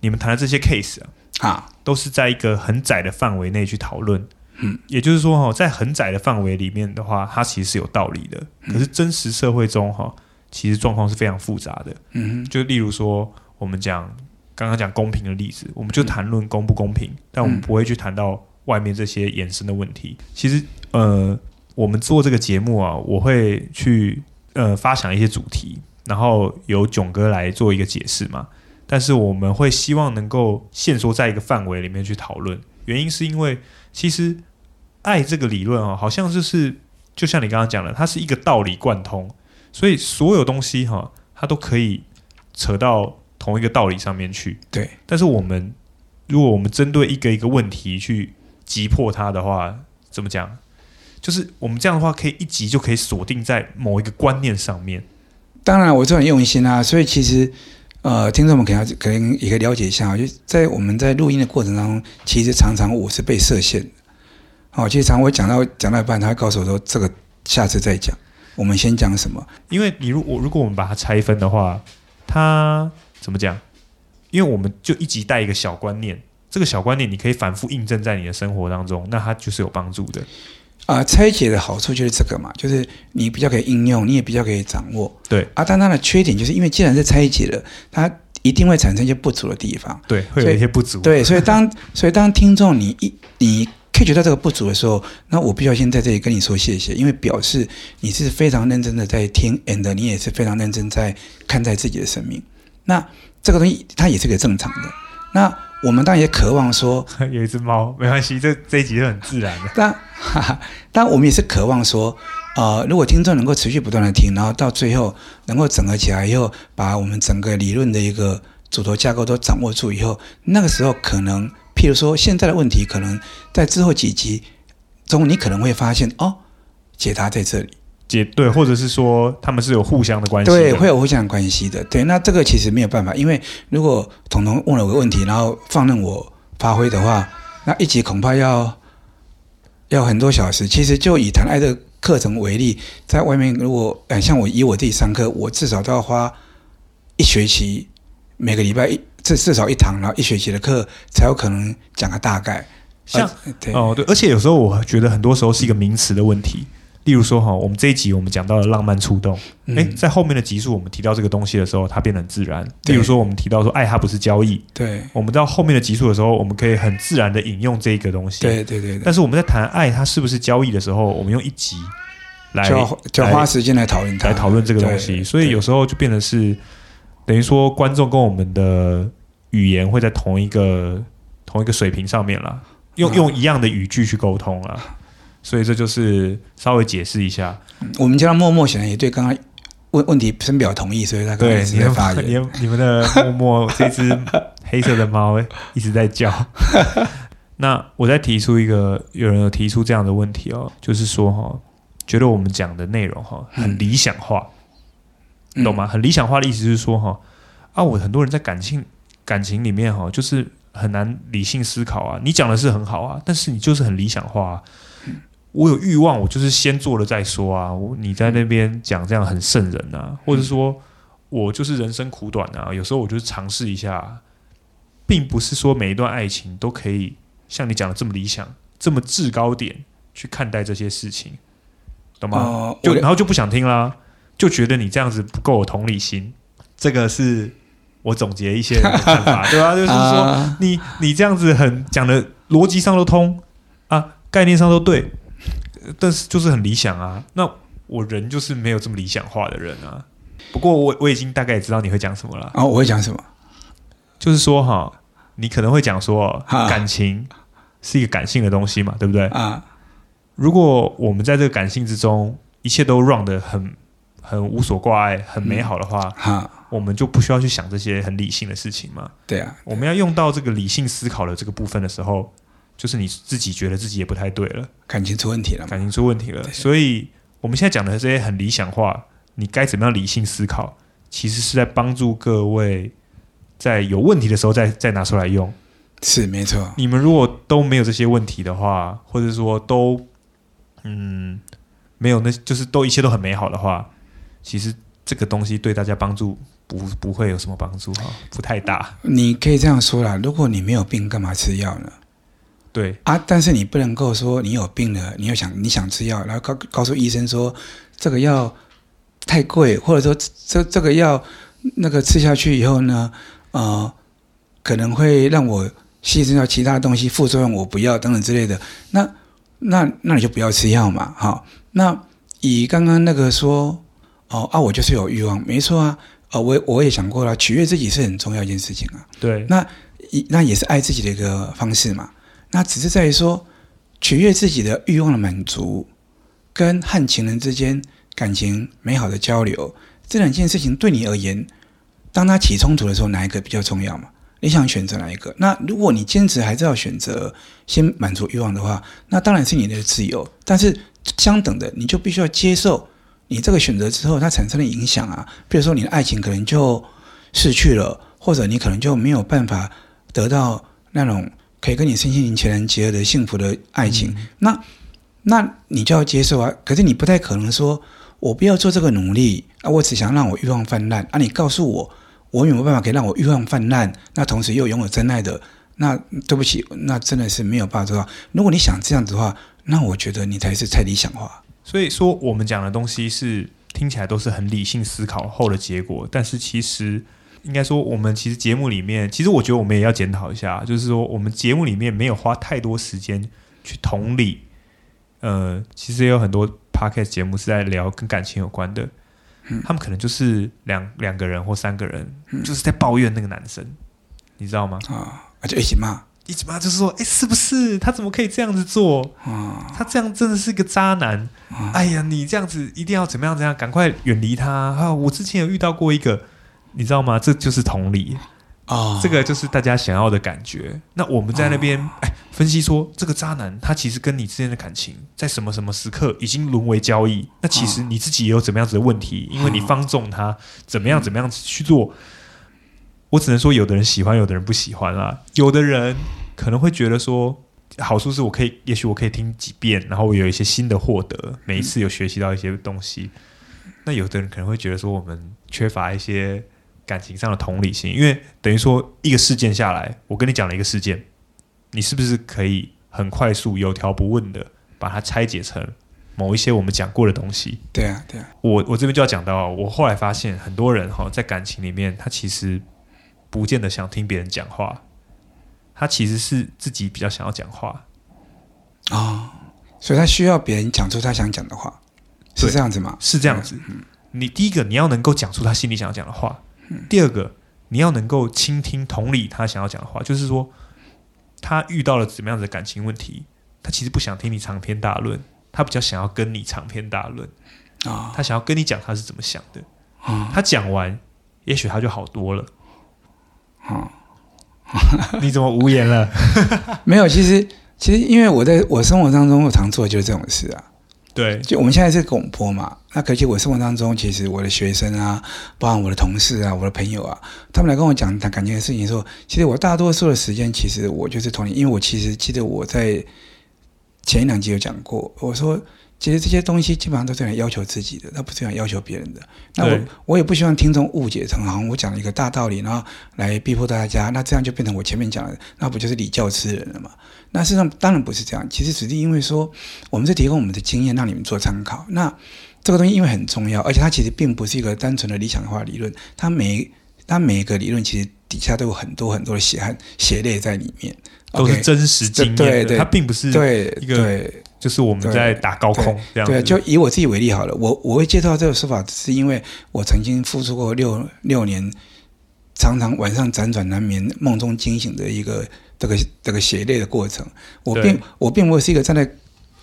Speaker 1: 你们谈的这些 case 啊，
Speaker 2: 啊，
Speaker 1: 都是在一个很窄的范围内去讨论。
Speaker 2: 嗯，
Speaker 1: 也就是说哈，在很窄的范围里面的话，它其实是有道理的。可是真实社会中哈，其实状况是非常复杂的。
Speaker 2: 嗯，
Speaker 1: 就例如说，我们讲刚刚讲公平的例子，我们就谈论公不公平，但我们不会去谈到外面这些衍生的问题。其实，呃，我们做这个节目啊，我会去呃发想一些主题，然后由囧哥来做一个解释嘛。但是我们会希望能够限缩在一个范围里面去讨论，原因是因为。其实，爱这个理论啊，好像就是就像你刚刚讲的，它是一个道理贯通，所以所有东西哈，它都可以扯到同一个道理上面去。
Speaker 2: 对。
Speaker 1: 但是我们如果我们针对一个一个问题去击破它的话，怎么讲？就是我们这样的话，可以一集就可以锁定在某一个观念上面。
Speaker 2: 当然，我这很用心啊，所以其实。呃，听众们可能可能也可以了解一下，就在我们在录音的过程当中，其实常常我是被设限的。好，其实常常我讲到讲到一半，他会告诉我说：“这个下次再讲，我们先讲什么？”
Speaker 1: 因为你如果如果我们把它拆分的话，它怎么讲？因为我们就一直带一个小观念，这个小观念你可以反复印证在你的生活当中，那它就是有帮助的。
Speaker 2: 啊、呃，拆解的好处就是这个嘛，就是你比较可以应用，你也比较可以掌握。
Speaker 1: 对
Speaker 2: 啊，但它的缺点就是因为既然是拆解了，它一定会产生一些不足的地方。
Speaker 1: 对，会有一些不足。
Speaker 2: 对，所以当所以当听众你一你 catch 到这个不足的时候，那我必须要先在这里跟你说谢谢，因为表示你是非常认真的在听，and 你也是非常认真在看待自己的生命。那这个东西它也是个正常的。那我们当然也渴望说，
Speaker 1: 有一只猫，没关系，这这一集是很自然的。
Speaker 2: 但哈哈，但我们也是渴望说，呃，如果听众能够持续不断的听，然后到最后能够整合起来以后，把我们整个理论的一个主头架构都掌握住以后，那个时候可能，譬如说现在的问题，可能在之后几集中，你可能会发现哦，解答在这里。
Speaker 1: 解对，或者是说他们是有互相的关系的，
Speaker 2: 对，会有互相的关系的。对，那这个其实没有办法，因为如果彤彤问了我个问题，然后放任我发挥的话，那一集恐怕要要很多小时。其实就以谈爱的课程为例，在外面如果呃像我以我自己上课，我至少都要花一学期，每个礼拜一至至少一堂，然后一学期的课才有可能讲个大概。
Speaker 1: 像对哦对，而且有时候我觉得很多时候是一个名词的问题。例如说哈，我们这一集我们讲到了浪漫触动，哎、嗯，在后面的集数我们提到这个东西的时候，它变得很自然。例如说，我们提到说爱它不是交易，
Speaker 2: 对，
Speaker 1: 我们到后面的集数的时候，我们可以很自然的引用这一个东西，
Speaker 2: 对对对，对。
Speaker 1: 但是我们在谈爱它是不是交易的时候，我们用一集来就要，
Speaker 2: 就要花时间来讨论它，
Speaker 1: 来讨论这个东西，所以有时候就变得是等于说观众跟我们的语言会在同一个同一个水平上面了，用、嗯、用一样的语句去沟通了。所以这就是稍微解释一下。
Speaker 2: 我们家的默默显然也对刚刚问问题深表同意，所以他刚刚一直在发言。
Speaker 1: 你你们的默默这只黑色的猫一直在叫。那我再提出一个，有人有提出这样的问题哦，就是说哈，觉得我们讲的内容哈很理想化，嗯、懂吗？很理想化的意思是说哈啊，我很多人在感情感情里面哈，就是很难理性思考啊。你讲的是很好啊，但是你就是很理想化啊。我有欲望，我就是先做了再说啊！我你在那边讲这样很渗人啊，或者说，我就是人生苦短啊，有时候我就是尝试一下，并不是说每一段爱情都可以像你讲的这么理想、这么制高点去看待这些事情，懂吗？呃、就然后就不想听啦，就觉得你这样子不够有同理心。这个是我总结一些人 的看法，对啊，就是说你你这样子很讲的逻辑上都通啊，概念上都对。但是就是很理想啊，那我人就是没有这么理想化的人啊。不过我我已经大概也知道你会讲什么了。
Speaker 2: 啊，我会讲什么？
Speaker 1: 就是说哈，你可能会讲说，感情是一个感性的东西嘛，对不对？啊。如果我们在这个感性之中，一切都 run 得很很无所挂碍、很美好的话，哈、嗯，我们就不需要去想这些很理性的事情嘛。
Speaker 2: 对啊，
Speaker 1: 我们要用到这个理性思考的这个部分的时候。就是你自己觉得自己也不太对了，
Speaker 2: 感情出问题了，
Speaker 1: 感情出问题了。所以我们现在讲的这些很理想化，你该怎么样理性思考？其实是在帮助各位在有问题的时候再再拿出来用。
Speaker 2: 是没错。
Speaker 1: 你们如果都没有这些问题的话，或者说都嗯没有那，就是都一切都很美好的话，其实这个东西对大家帮助不不会有什么帮助哈，不太大。
Speaker 2: 你可以这样说啦，如果你没有病，干嘛吃药呢？
Speaker 1: 对
Speaker 2: 啊，但是你不能够说你有病了，你又想你想吃药，然后告告诉医生说这个药太贵，或者说这这个药那个吃下去以后呢，呃，可能会让我牺牲掉其他东西，副作用我不要等等之类的。那那那你就不要吃药嘛，好。那以刚刚那个说，哦啊，我就是有欲望，没错啊，呃，我我也想过了，取悦自己是很重要一件事情啊。
Speaker 1: 对，
Speaker 2: 那一那也是爱自己的一个方式嘛。那只是在于说，取悦自己的欲望的满足，跟和情人之间感情美好的交流，这两件事情对你而言，当他起冲突的时候，哪一个比较重要嘛？你想选择哪一个？那如果你坚持还是要选择先满足欲望的话，那当然是你的自由。但是相等的，你就必须要接受你这个选择之后它产生的影响啊。比如说，你的爱情可能就失去了，或者你可能就没有办法得到那种。可以跟你身心灵全然结合的幸福的爱情，嗯、那那你就要接受啊。可是你不太可能说，我不要做这个努力啊，我只想让我欲望泛滥啊。你告诉我，我有没有办法可以让我欲望泛滥？那同时又拥有真爱的？那对不起，那真的是没有办法做到。如果你想这样子的话，那我觉得你才是太理想化。
Speaker 1: 所以说，我们讲的东西是听起来都是很理性思考后的结果，但是其实。应该说，我们其实节目里面，其实我觉得我们也要检讨一下，就是说，我们节目里面没有花太多时间去同理。呃，其实也有很多 podcast 节目是在聊跟感情有关的，嗯、他们可能就是两两个人或三个人，嗯、就是在抱怨那个男生，你知道吗？
Speaker 2: 啊，就一起骂，
Speaker 1: 一直骂，就是说，哎，是不是他怎么可以这样子做？
Speaker 2: 啊，
Speaker 1: 他这样真的是个渣男。啊、哎呀，你这样子一定要怎么样？怎样？赶快远离他啊！我之前有遇到过一个。你知道吗？这就是同理
Speaker 2: 啊，哦、
Speaker 1: 这个就是大家想要的感觉。那我们在那边、哦、哎分析说，这个渣男他其实跟你之间的感情，在什么什么时刻已经沦为交易。那其实你自己也有怎么样子的问题，因为你放纵他怎么样怎么样子去做。我只能说，有的人喜欢，有的人不喜欢啦。有的人可能会觉得说，好处是我可以，也许我可以听几遍，然后我有一些新的获得，每一次有学习到一些东西。那有的人可能会觉得说，我们缺乏一些。感情上的同理心，因为等于说一个事件下来，我跟你讲了一个事件，你是不是可以很快速、有条不紊的把它拆解成某一些我们讲过的东西？
Speaker 2: 对啊，对啊。
Speaker 1: 我我这边就要讲到，我后来发现很多人哈，在感情里面，他其实不见得想听别人讲话，他其实是自己比较想要讲话。
Speaker 2: 啊、哦，所以他需要别人讲出他想讲的话，是这样子吗？
Speaker 1: 是这样子。嗯、你第一个你要能够讲出他心里想要讲的话。第二个，你要能够倾听、同理他想要讲的话，就是说，他遇到了怎么样的感情问题，他其实不想听你长篇大论，他比较想要跟你长篇大论。啊，他想要跟你讲他是怎么想的。啊，他讲完，也许他就好多了啊。你怎么无言了？
Speaker 2: 没有，其实，其实，因为我在我生活当中，我常做的就是这种事啊。
Speaker 1: 对，
Speaker 2: 就我们现在是广播嘛，那可惜我生活当中，其实我的学生啊，包括我的同事啊，我的朋友啊，他们来跟我讲谈感情的事情的时候，其实我大多数的时间，其实我就是同理，因为我其实记得我在前一两集有讲过，我说其实这些东西基本上都是来要求自己的，那不是想要求别人的。那我我也不希望听众误解成好像我讲了一个大道理，然后来逼迫大家，那这样就变成我前面讲的，那不就是礼教吃人了吗？那事实上当然不是这样，其实只是因为说，我们是提供我们的经验让你们做参考。那这个东西因为很重要，而且它其实并不是一个单纯的理想化理论，它每它每一个理论其实底下都有很多很多的血汗血泪在里面，
Speaker 1: 都是真实经验的。对对，它并不是
Speaker 2: 对
Speaker 1: 一个就是我们在打高空这样。
Speaker 2: 对，就以我自己为例好了，我我会介绍这个说法，是因为我曾经付出过六六年，常常晚上辗转难眠、梦中惊醒的一个。这个这个血泪的过程，我并我并不是一个站在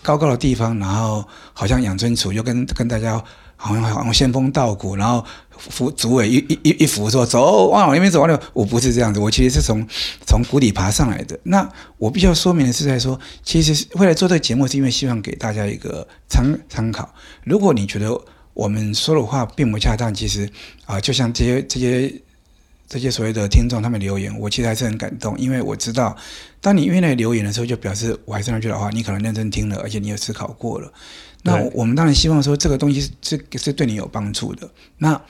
Speaker 2: 高高的地方，然后好像养尊处优，跟跟大家好像好像仙风道骨，然后扶主委一一一一扶说走往那边走，完了我不是这样子，我其实是从从谷底爬上来的。那我必须要说明的是，在说其实未来做这个节目，是因为希望给大家一个参参考。如果你觉得我们说的话并不恰当，其实啊、呃，就像这些这些。这些所谓的听众，他们留言，我其实还是很感动，因为我知道，当你愿意留言的时候，就表示我还是那句老话，你可能认真听了，而且你也思考过了。那我们当然希望说，这个东西是是对你有帮助的。那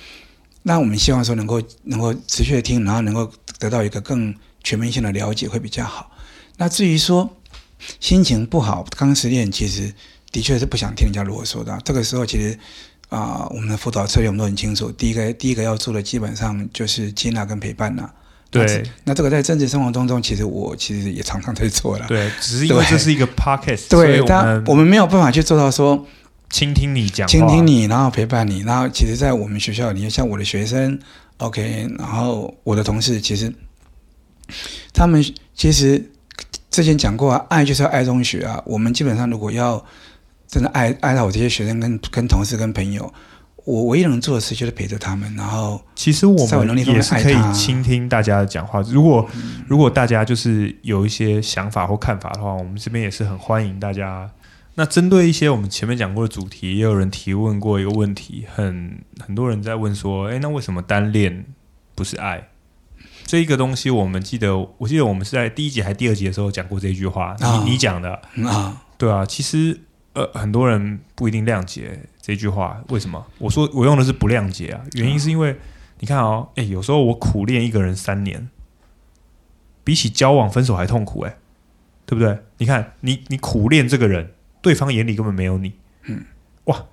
Speaker 2: 那我们希望说能够能够持续的听，然后能够得到一个更全面性的了解会比较好。那至于说心情不好刚失恋，其实的确是不想听人家啰嗦的。这个时候其实啊、呃，我们的辅导策略我们都很清楚。第一个第一个要做的基本上就是接纳跟陪伴呐。
Speaker 1: 对，
Speaker 2: 那这个在真实生活当中，其实我其实也常常在做了。
Speaker 1: 对，只是因为这是一个 podcast，
Speaker 2: 对，但我们没有办法去做到说
Speaker 1: 倾听你讲，
Speaker 2: 倾听你，然后陪伴你，然后其实，在我们学校里，像我的学生，OK，然后我的同事，其实他们其实之前讲过啊，爱就是要爱中学啊。我们基本上如果要真的爱爱到我这些学生跟跟同事跟朋友。我唯一能做的事就是陪着他们，然后
Speaker 1: 其实我们也是可以倾听大家的讲话。如果如果大家就是有一些想法或看法的话，我们这边也是很欢迎大家。那针对一些我们前面讲过的主题，也有人提问过一个问题，很很多人在问说：“哎，那为什么单恋不是爱？”这一个东西，我们记得，我记得我们是在第一集还是第二集的时候讲过这句话。哦、你你讲的
Speaker 2: 啊，
Speaker 1: 对啊，其实。呃，很多人不一定谅解这句话，为什么？我说我用的是不谅解啊，原因是因为你看哦，哎，有时候我苦恋一个人三年，比起交往分手还痛苦，哎，对不对？你看你你苦恋这个人，对方眼里根本没有你，
Speaker 2: 嗯，
Speaker 1: 哇，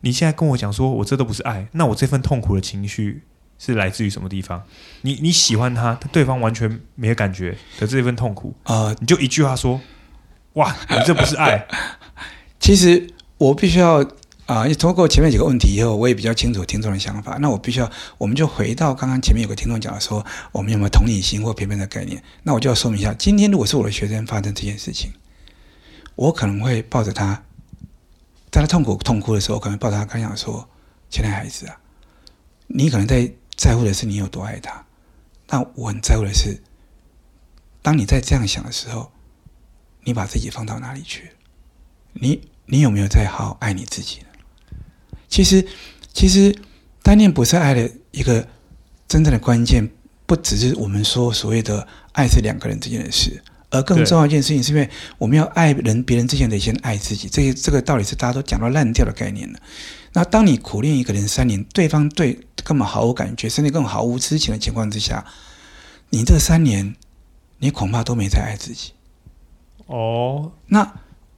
Speaker 1: 你现在跟我讲说我这都不是爱，那我这份痛苦的情绪是来自于什么地方？你你喜欢他，对方完全没有感觉的这份痛苦
Speaker 2: 啊，呃，
Speaker 1: 你就一句话说，哇，你这不是爱。
Speaker 2: 其实我必须要啊，通过前面几个问题以后，我也比较清楚听众的想法。那我必须要，我们就回到刚刚前面有个听众讲的说，我们有没有同理心或陪伴的概念？那我就要说明一下，今天如果是我的学生发生这件事情，我可能会抱着他，在他痛苦痛哭的时候，我可能抱着他，刚想说：“亲爱的孩子啊，你可能在在乎的是你有多爱他，但我很在乎的是，当你在这样想的时候，你把自己放到哪里去？你。”你有没有在好好爱你自己？其实，其实单恋不是爱的一个真正的关键，不只是我们说所谓的爱是两个人之间的事，而更重要一件事情是因为我们要爱人，别人之前得先爱自己。这些这个道理是大家都讲到烂掉的概念了。那当你苦恋一个人三年，对方对根本毫无感觉，甚至更毫无知情的情况之下，你这三年，你恐怕都没在爱自己。
Speaker 1: 哦，
Speaker 2: 那。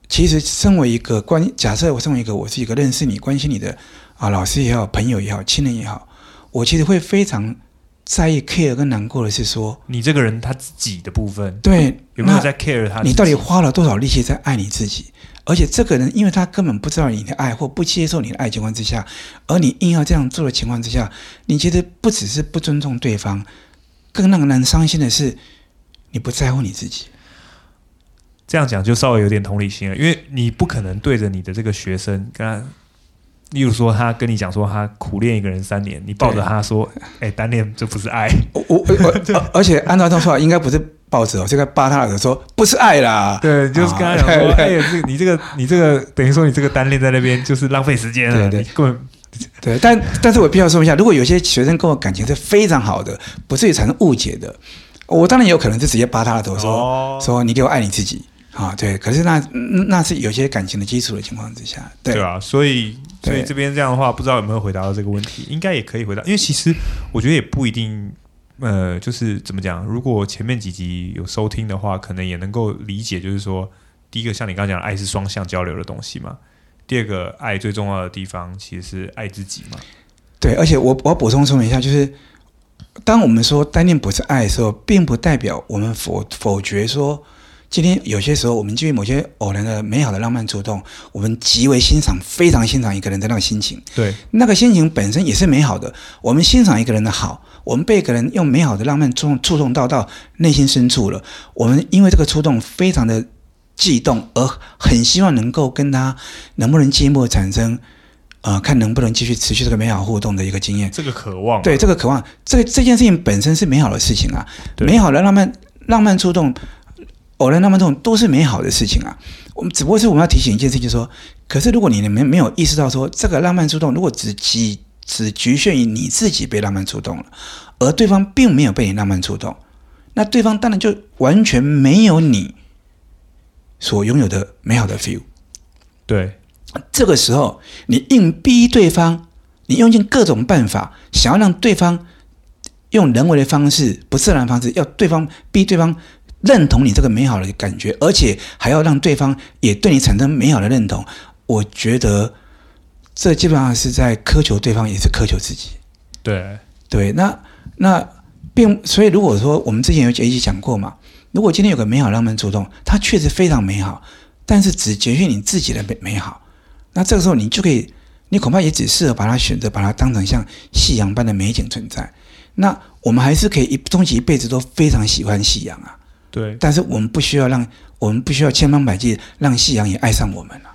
Speaker 2: 其实，身为一个关，假设我身为一个，我是一个认识你、关心你的啊，老师也好，朋友也好，亲人也好，我其实会非常在意、care 跟难过的是说，
Speaker 1: 你这个人他自己的部分，
Speaker 2: 对，
Speaker 1: 有没有在 care 他？
Speaker 2: 你到底花了多少力气在爱你自己？而且这个人，因为他根本不知道你的爱或不接受你的爱情况之下，而你硬要这样做的情况之下，你其实不只是不尊重对方，更让人伤心的是，你不在乎你自己。
Speaker 1: 这样讲就稍微有点同理心了，因为你不可能对着你的这个学生跟他，例如说他跟你讲说他苦恋一个人三年，你抱着他说：“哎，单恋这不是爱。”
Speaker 2: 我我我，而且按照他说法，应该不是抱着，这个扒他耳朵说不是爱啦。
Speaker 1: 对，就是跟他讲说：“哎你这个你这个等于说你这个单恋在那边就是浪费时间了。”对对，根本
Speaker 2: 对。但但是我必须要说一下，如果有些学生跟我感情是非常好的，不至于产生误解的，我当然也有可能就直接扒他的头说说你给我爱你自己。啊，对，可是那那是有些感情的基础的情况之下，对，
Speaker 1: 对啊，所以所以这边这样的话，不知道有没有回答到这个问题，应该也可以回答，因为其实我觉得也不一定，呃，就是怎么讲，如果前面几集有收听的话，可能也能够理解，就是说，第一个像你刚刚讲的，爱是双向交流的东西嘛，第二个爱最重要的地方其实是爱自己嘛，
Speaker 2: 对，而且我我要补充说明一下，就是当我们说单恋不是爱的时候，并不代表我们否否决说。今天有些时候，我们基于某些偶然的美好的浪漫触动，我们极为欣赏、非常欣赏一个人的那个心情。
Speaker 1: 对，
Speaker 2: 那个心情本身也是美好的。我们欣赏一个人的好，我们被一个人用美好的浪漫触动触动到到内心深处了。我们因为这个触动非常的悸动，而很希望能够跟他能不能进一步产生，呃，看能不能继续持续这个美好互动的一个经验。
Speaker 1: 这个渴望，
Speaker 2: 对这个渴望，这这件事情本身是美好的事情啊，美好的浪漫浪漫触动。偶然那么这种都是美好的事情啊，我们只不过是我们要提醒一件事情，就是说，可是如果你没没有意识到说，这个浪漫触动如果只只只局限于你自己被浪漫触动了，而对方并没有被你浪漫触动，那对方当然就完全没有你所拥有的美好的 feel。
Speaker 1: 对，
Speaker 2: 这个时候你硬逼对方你用尽各种办法，想要让对方用人为的方式、不自然的方式，要对方逼对方认同你这个美好的感觉，而且还要让对方也对你产生美好的认同。我觉得这基本上是在苛求对方，也是苛求自己。
Speaker 1: 对
Speaker 2: 对，那那并所以，如果说我们之前有一起讲过嘛，如果今天有个美好浪漫主动，它确实非常美好，但是只局限你自己的美美好，那这个时候你就可以。你恐怕也只适合把它选择，把它当成像夕阳般的美景存在。那我们还是可以一终其一辈子都非常喜欢夕阳啊。
Speaker 1: 对。
Speaker 2: 但是我们不需要让，我们不需要千方百计让夕阳也爱上我们了。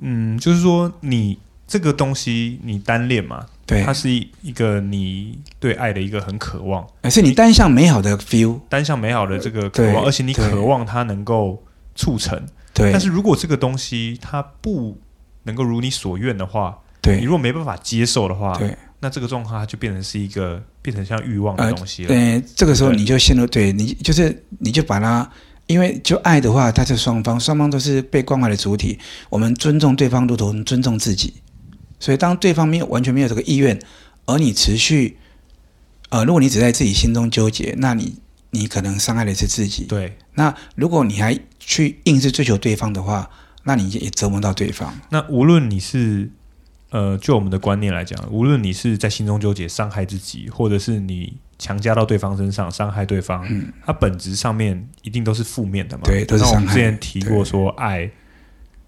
Speaker 1: 嗯，就是说你这个东西，你单恋嘛？
Speaker 2: 对。
Speaker 1: 它是一一个你对爱的一个很渴望，
Speaker 2: 而是你单向美好的 feel，
Speaker 1: 单向美好的这个渴望，而且你渴望它能够促成。
Speaker 2: 对。
Speaker 1: 但是如果这个东西它不能够如你所愿的话，
Speaker 2: 对，
Speaker 1: 你如果没办法接受的话，
Speaker 2: 对，
Speaker 1: 那这个状况它就变成是一个变成像欲望的东西了。
Speaker 2: 对、呃，这个时候你就陷入对，对你就是你就把它，因为就爱的话，它是双方，双方都是被关怀的主体。我们尊重对方，如同尊重自己。所以当对方没有完全没有这个意愿，而你持续，呃，如果你只在自己心中纠结，那你你可能伤害的是自己。
Speaker 1: 对。那
Speaker 2: 如果你还去硬是追求对方的话，那你也折磨到对方。
Speaker 1: 那无论你是。呃，就我们的观念来讲，无论你是在心中纠结伤害自己，或者是你强加到对方身上伤害对方，嗯，它本质上面一定都是负面的嘛。
Speaker 2: 对，都是伤害。
Speaker 1: 我们之前提过说，爱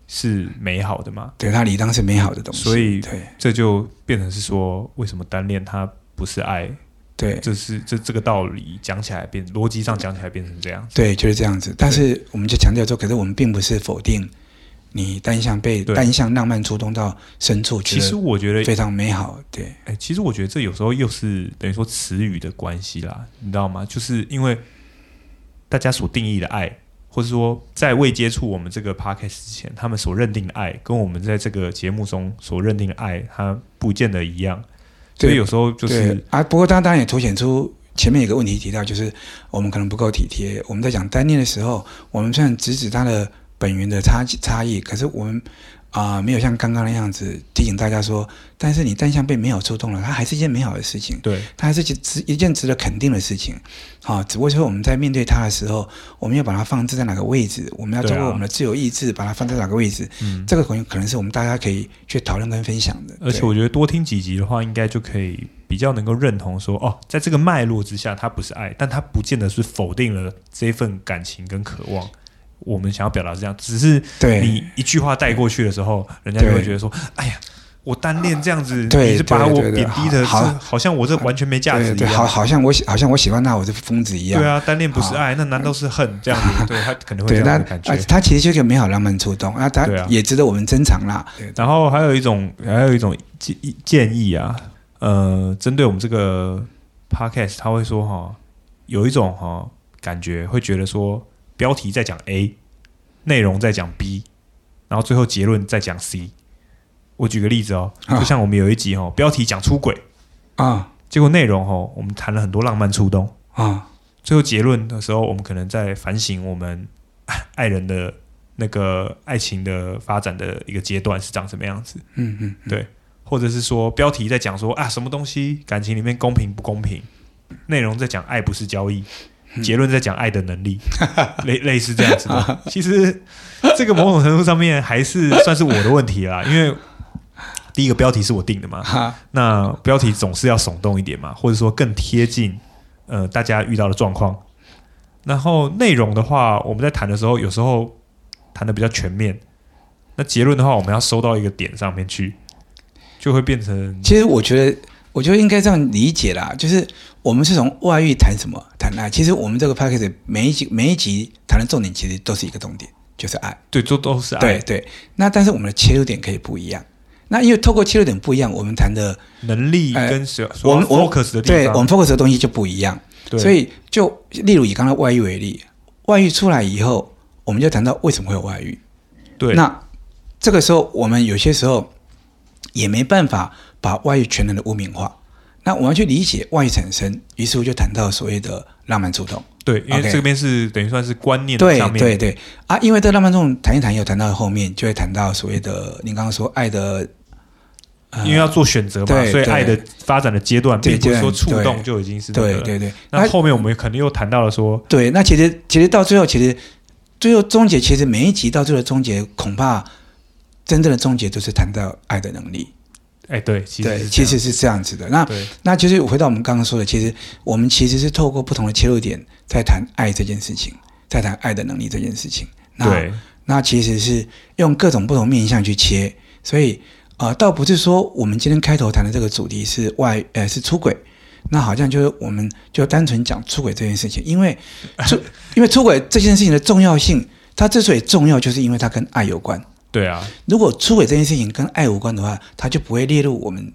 Speaker 1: 是美好的嘛？
Speaker 2: 对，它理当是美好的东西。
Speaker 1: 所以，对，这就变成是说，为什么单恋它不是爱？
Speaker 2: 对，
Speaker 1: 这是这这个道理讲起来变逻辑上讲起来变成这样。
Speaker 2: 对，就是这样子。但是我们就强调说，可是我们并不是否定。你单向被单向浪漫触动到深处，
Speaker 1: 其实我觉得
Speaker 2: 非常美好。对，
Speaker 1: 哎、欸，其实我觉得这有时候又是等于说词语的关系啦，你知道吗？就是因为大家所定义的爱，或者说在未接触我们这个 podcast 之前，他们所认定的爱，跟我们在这个节目中所认定的爱，它不见得一样。所以有时候就是
Speaker 2: 啊，不过当当然也凸显出前面有个问题提到，就是我们可能不够体贴。我们在讲单恋的时候，我们虽然直指他的。本源的差差异，可是我们啊、呃、没有像刚刚那样子提醒大家说，但是你单向被美好触动了，它还是一件美好的事情，
Speaker 1: 对，
Speaker 2: 它还是值一件值得肯定的事情，好、哦，只不过说我们在面对它的时候，我们要把它放置在哪个位置，我们要通过我们的自由意志把它放在哪个位置，嗯，这个可能可能是我们大家可以去讨论跟分享的。
Speaker 1: 而且我觉得多听几集的话，应该就可以比较能够认同说，哦，在这个脉络之下，它不是爱，但它不见得是否定了这份感情跟渴望。我们想要表达是这样，只是你一句话带过去的时候，人家就会觉得说：“哎呀，我单恋这样子，你是把我贬低的，好，好像我这完全没价值一样，
Speaker 2: 好，好像我好像我喜欢他，我是疯子一样。”
Speaker 1: 对啊，单恋不是爱，那难道是恨？这样子，对他可能会这样的感觉。
Speaker 2: 他其实就是个美好浪漫触动啊，他也值得我们珍藏啦。
Speaker 1: 然后还有一种，还有一种建建议啊，呃，针对我们这个 podcast，他会说哈，有一种哈感觉，会觉得说。标题在讲 A，内容在讲 B，然后最后结论在讲 C。我举个例子哦，就像我们有一集哦，标题讲出轨啊，结果内容哦，我们谈了很多浪漫触动。啊，最后结论的时候，我们可能在反省我们 爱人的那个爱情的发展的一个阶段是长什么样子。嗯嗯，对，或者是说标题在讲说啊，什么东西感情里面公平不公平，内容在讲爱不是交易。结论在讲爱的能力，类类似这样子的。其实这个某种程度上面还是算是我的问题啦，因为第一个标题是我定的嘛，那标题总是要耸动一点嘛，或者说更贴近呃大家遇到的状况。然后内容的话，我们在谈的时候，有时候谈的比较全面。那结论的话，我们要收到一个点上面去，就会变成。
Speaker 2: 其实我觉得。我觉得应该这样理解啦，就是我们是从外遇谈什么谈爱。其实我们这个 podcast 每一集每一集谈的重点其实都是一个重点，就是爱。
Speaker 1: 对，都都是爱。
Speaker 2: 对对。那但是我们的切入点可以不一样。那因为透过切入点不一样，我们谈的
Speaker 1: 能力跟
Speaker 2: 我们
Speaker 1: focus 的
Speaker 2: 对，我们 focus 的东西就不一样。对。所以就例如以刚才外遇为例，外遇出来以后，我们就谈到为什么会有外遇。
Speaker 1: 对。
Speaker 2: 那这个时候，我们有些时候也没办法。把外遇全然的污名化，那我们要去理解外遇产生，于是我就谈到所谓的浪漫触动。
Speaker 1: 对，因为这边是等于算是观念上面。
Speaker 2: 对对对啊，因为这浪漫触动谈一谈，又谈到后面就会谈到所谓的，你刚刚说爱的
Speaker 1: 因为要做选择嘛，所以爱的发展的阶段，并不是说触动就已经是
Speaker 2: 对对对。
Speaker 1: 那后面我们肯定又谈到了说，
Speaker 2: 对，那其实其实到最后，其实最后终结，其实每一集到最后终结，恐怕真正的终结都是谈到爱的能力。
Speaker 1: 哎，对，其实
Speaker 2: 对，其实是这样子的。那那其实回到我们刚刚说的，其实我们其实是透过不同的切入点在谈爱这件事情，在谈爱的能力这件事情。那对，那其实是用各种不同面向去切，所以。啊、呃，倒不是说我们今天开头谈的这个主题是外，呃，是出轨，那好像就是我们就单纯讲出轨这件事情，因为出，因为出轨这件事情的重要性，它之所以重要，就是因为它跟爱有关。
Speaker 1: 对啊，
Speaker 2: 如果出轨这件事情跟爱无关的话，他就不会列入我们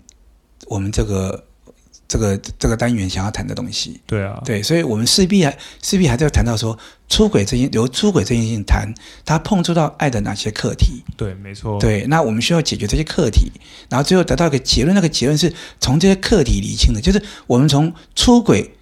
Speaker 2: 我们这个。这个这个单元想要谈的东西，
Speaker 1: 对啊，
Speaker 2: 对，所以我们势必还势必还是要谈到说出轨这件由出轨这件事情谈，他碰触到爱的哪些课题？
Speaker 1: 对，没错。
Speaker 2: 对，那我们需要解决这些课题，然后最后得到一个结论。那个结论是从这些课题理清的，就是我们从出轨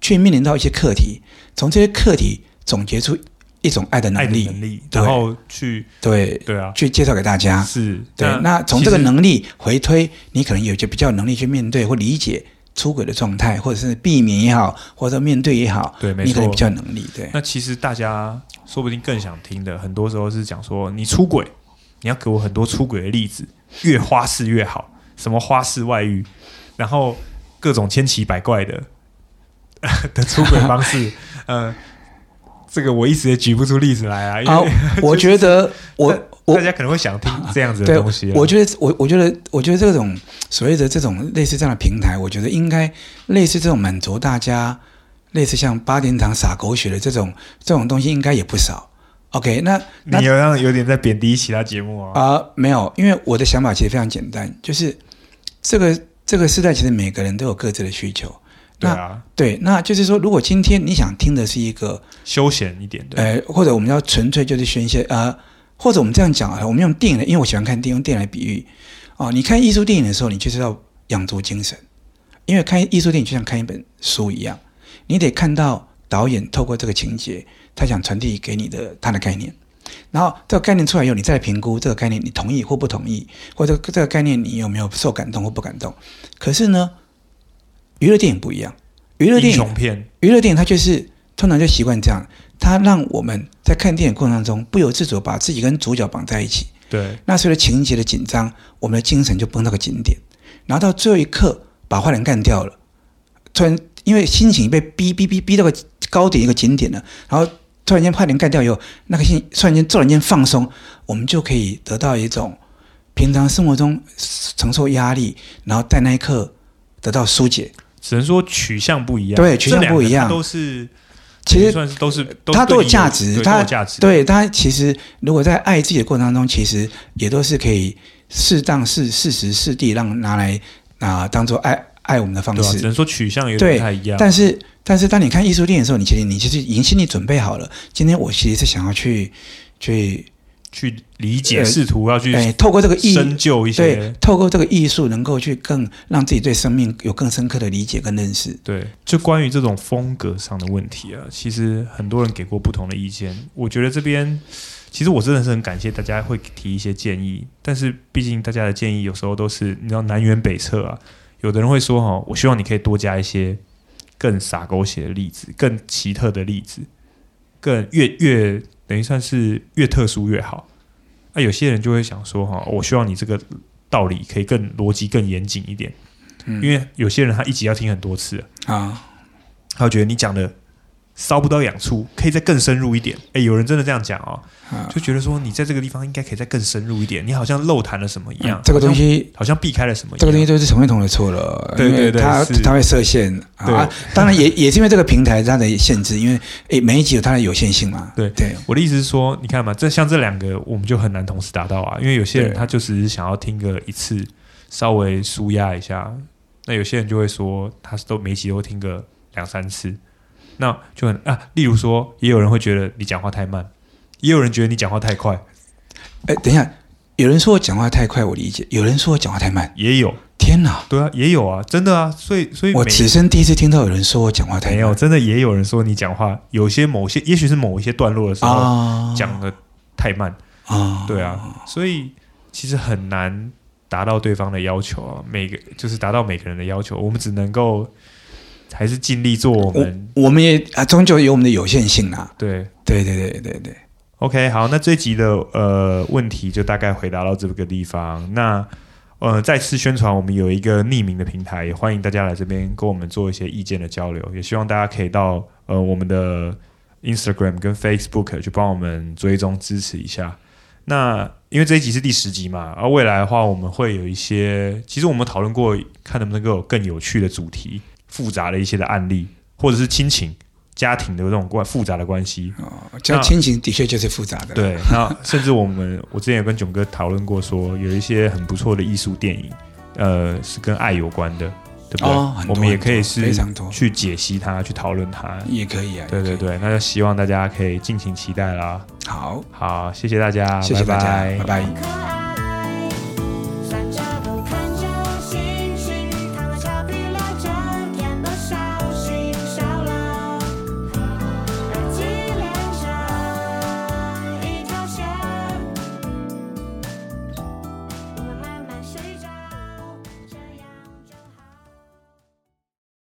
Speaker 2: 去面临到一些课题，从这些课题总结出。一种爱的能力，
Speaker 1: 能力然后去
Speaker 2: 对
Speaker 1: 对啊，
Speaker 2: 去介绍给大家
Speaker 1: 是
Speaker 2: 对。那从这个能力回推，你可能有些比较能力去面对或理解出轨的状态，或者是避免也好，或者面对也好，
Speaker 1: 对，没错，
Speaker 2: 你可能比较能力。对，
Speaker 1: 那其实大家说不定更想听的，很多时候是讲说你出轨，你要给我很多出轨的例子，越花式越好，什么花式外遇，然后各种千奇百怪的 的出轨方式，呃。这个我一时也举不出例子来啊！因
Speaker 2: 我觉得我我
Speaker 1: 大家可能会想听这样子的东西。
Speaker 2: 我觉得我我觉得我觉得这种所谓的这种类似这样的平台，我觉得应该类似这种满足大家，类似像八点档撒狗血的这种这种东西，应该也不少。OK，那
Speaker 1: 你好像有点在贬低其他节目啊？
Speaker 2: 啊，没有，因为我的想法其实非常简单，就是这个这个时代其实每个人都有各自的需求。
Speaker 1: 对啊，
Speaker 2: 对，那就是说，如果今天你想听的是一个
Speaker 1: 休闲一点的，
Speaker 2: 呃，或者我们要纯粹就是宣泄啊，或者我们这样讲啊，我们用电影的，因为我喜欢看电影，用电影来比喻哦，你看艺术电影的时候，你就是要养足精神，因为看艺术电影就像看一本书一样，你得看到导演透过这个情节，他想传递给你的他的概念，然后这个概念出来以后，你再来评估这个概念，你同意或不同意，或者这个概念你有没有受感动或不感动？可是呢？娱乐电影不一样，娱乐电影，娱乐电影它就是通常就习惯这样，它让我们在看电影过程当中不由自主把自己跟主角绑在一起。
Speaker 1: 对，
Speaker 2: 那随着情节的紧张，我们的精神就绷到个景点，然后到最后一刻把坏人干掉了，突然因为心情被逼逼逼逼到个高点一个景点了，然后突然间坏人干掉以后，那个心突然间骤然间放松，我们就可以得到一种平常生活中承受压力，然后在那一刻得到疏解。
Speaker 1: 只能说取向不一样，
Speaker 2: 对，取向不一样，
Speaker 1: 都是
Speaker 2: 其实
Speaker 1: 算是都是
Speaker 2: 它都有价值，它
Speaker 1: 价值，
Speaker 2: 对它其实如果在爱自己的过程当中，其实也都是可以适当、适适时、适地让拿来啊、呃、当做爱爱我们的方式。
Speaker 1: 只能说取向有点不太一样，
Speaker 2: 但是但是当你看艺术电影的时候，你其实你其实已经心里准备好了，今天我其实是想要去去。
Speaker 1: 去理解，试图要去
Speaker 2: 哎，透过这个艺
Speaker 1: 深究一些，
Speaker 2: 对，透过这个艺术，能够去更让自己对生命有更深刻的理解跟认识。
Speaker 1: 对，就关于这种风格上的问题啊，其实很多人给过不同的意见。我觉得这边，其实我真的是很感谢大家会提一些建议，但是毕竟大家的建议有时候都是你知道南辕北辙啊。有的人会说哈，我希望你可以多加一些更傻狗血的例子，更奇特的例子，更越越。等于算是越特殊越好，那、啊、有些人就会想说哈，我希望你这个道理可以更逻辑更严谨一点，嗯，因为有些人他一集要听很多次啊，他会觉得你讲的。搔不到痒处，可以再更深入一点。哎，有人真的这样讲哦，就觉得说你在这个地方应该可以再更深入一点。你好像漏谈了什么一样，
Speaker 2: 这个东西
Speaker 1: 好像避开了什么。
Speaker 2: 这个东西都是陈慧彤的错了，
Speaker 1: 对对对，
Speaker 2: 他他会设限啊。当然也 也是因为这个平台它的限制，因为哎每一集有它的有限性嘛。
Speaker 1: 对对，我的意思是说，你看嘛，这像这两个我们就很难同时达到啊，因为有些人他就只是想要听个一次，稍微舒压一下。那有些人就会说，他都每集都听个两三次。那就很啊，例如说，也有人会觉得你讲话太慢，也有人觉得你讲话太快。
Speaker 2: 哎，等一下，有人说我讲话太快，我理解；有人说我讲话太慢，
Speaker 1: 也有。
Speaker 2: 天哪，
Speaker 1: 对啊，也有啊，真的啊。所以，所以
Speaker 2: 我此生第一次听到有人说我讲话太慢。
Speaker 1: 没有，真的也有人说你讲话有些某些，也许是某一些段落的时候、啊、讲的太慢啊。对啊，所以其实很难达到对方的要求啊，每个就是达到每个人的要求，我们只能够还是尽力做我们，
Speaker 2: 我，我们也啊，终究有我们的有限性啊。
Speaker 1: 对，
Speaker 2: 对，对，对，对，对。
Speaker 1: OK，好，那这一集的呃问题就大概回答到这个地方。那呃，再次宣传，我们有一个匿名的平台，也欢迎大家来这边跟我们做一些意见的交流。也希望大家可以到呃我们的 Instagram 跟 Facebook 去帮我们追踪支持一下。那因为这一集是第十集嘛，而未来的话，我们会有一些，其实我们讨论过，看能不能够有更有趣的主题，复杂的一些的案例，或者是亲情、家庭的这种关复杂的关系。
Speaker 2: 哦，像亲情的确就是复杂的。
Speaker 1: 对，那甚至我们 我之前有跟囧哥讨论过说，说有一些很不错的艺术电影，呃，是跟爱有关的。对不对？
Speaker 2: 哦、
Speaker 1: 我们也可以是去解析它，去讨论它，
Speaker 2: 也可以啊。
Speaker 1: 对对对，那就希望大家可以敬请期待啦。
Speaker 2: 好，
Speaker 1: 好，谢谢大家，
Speaker 2: 谢谢大家，拜拜。拜拜。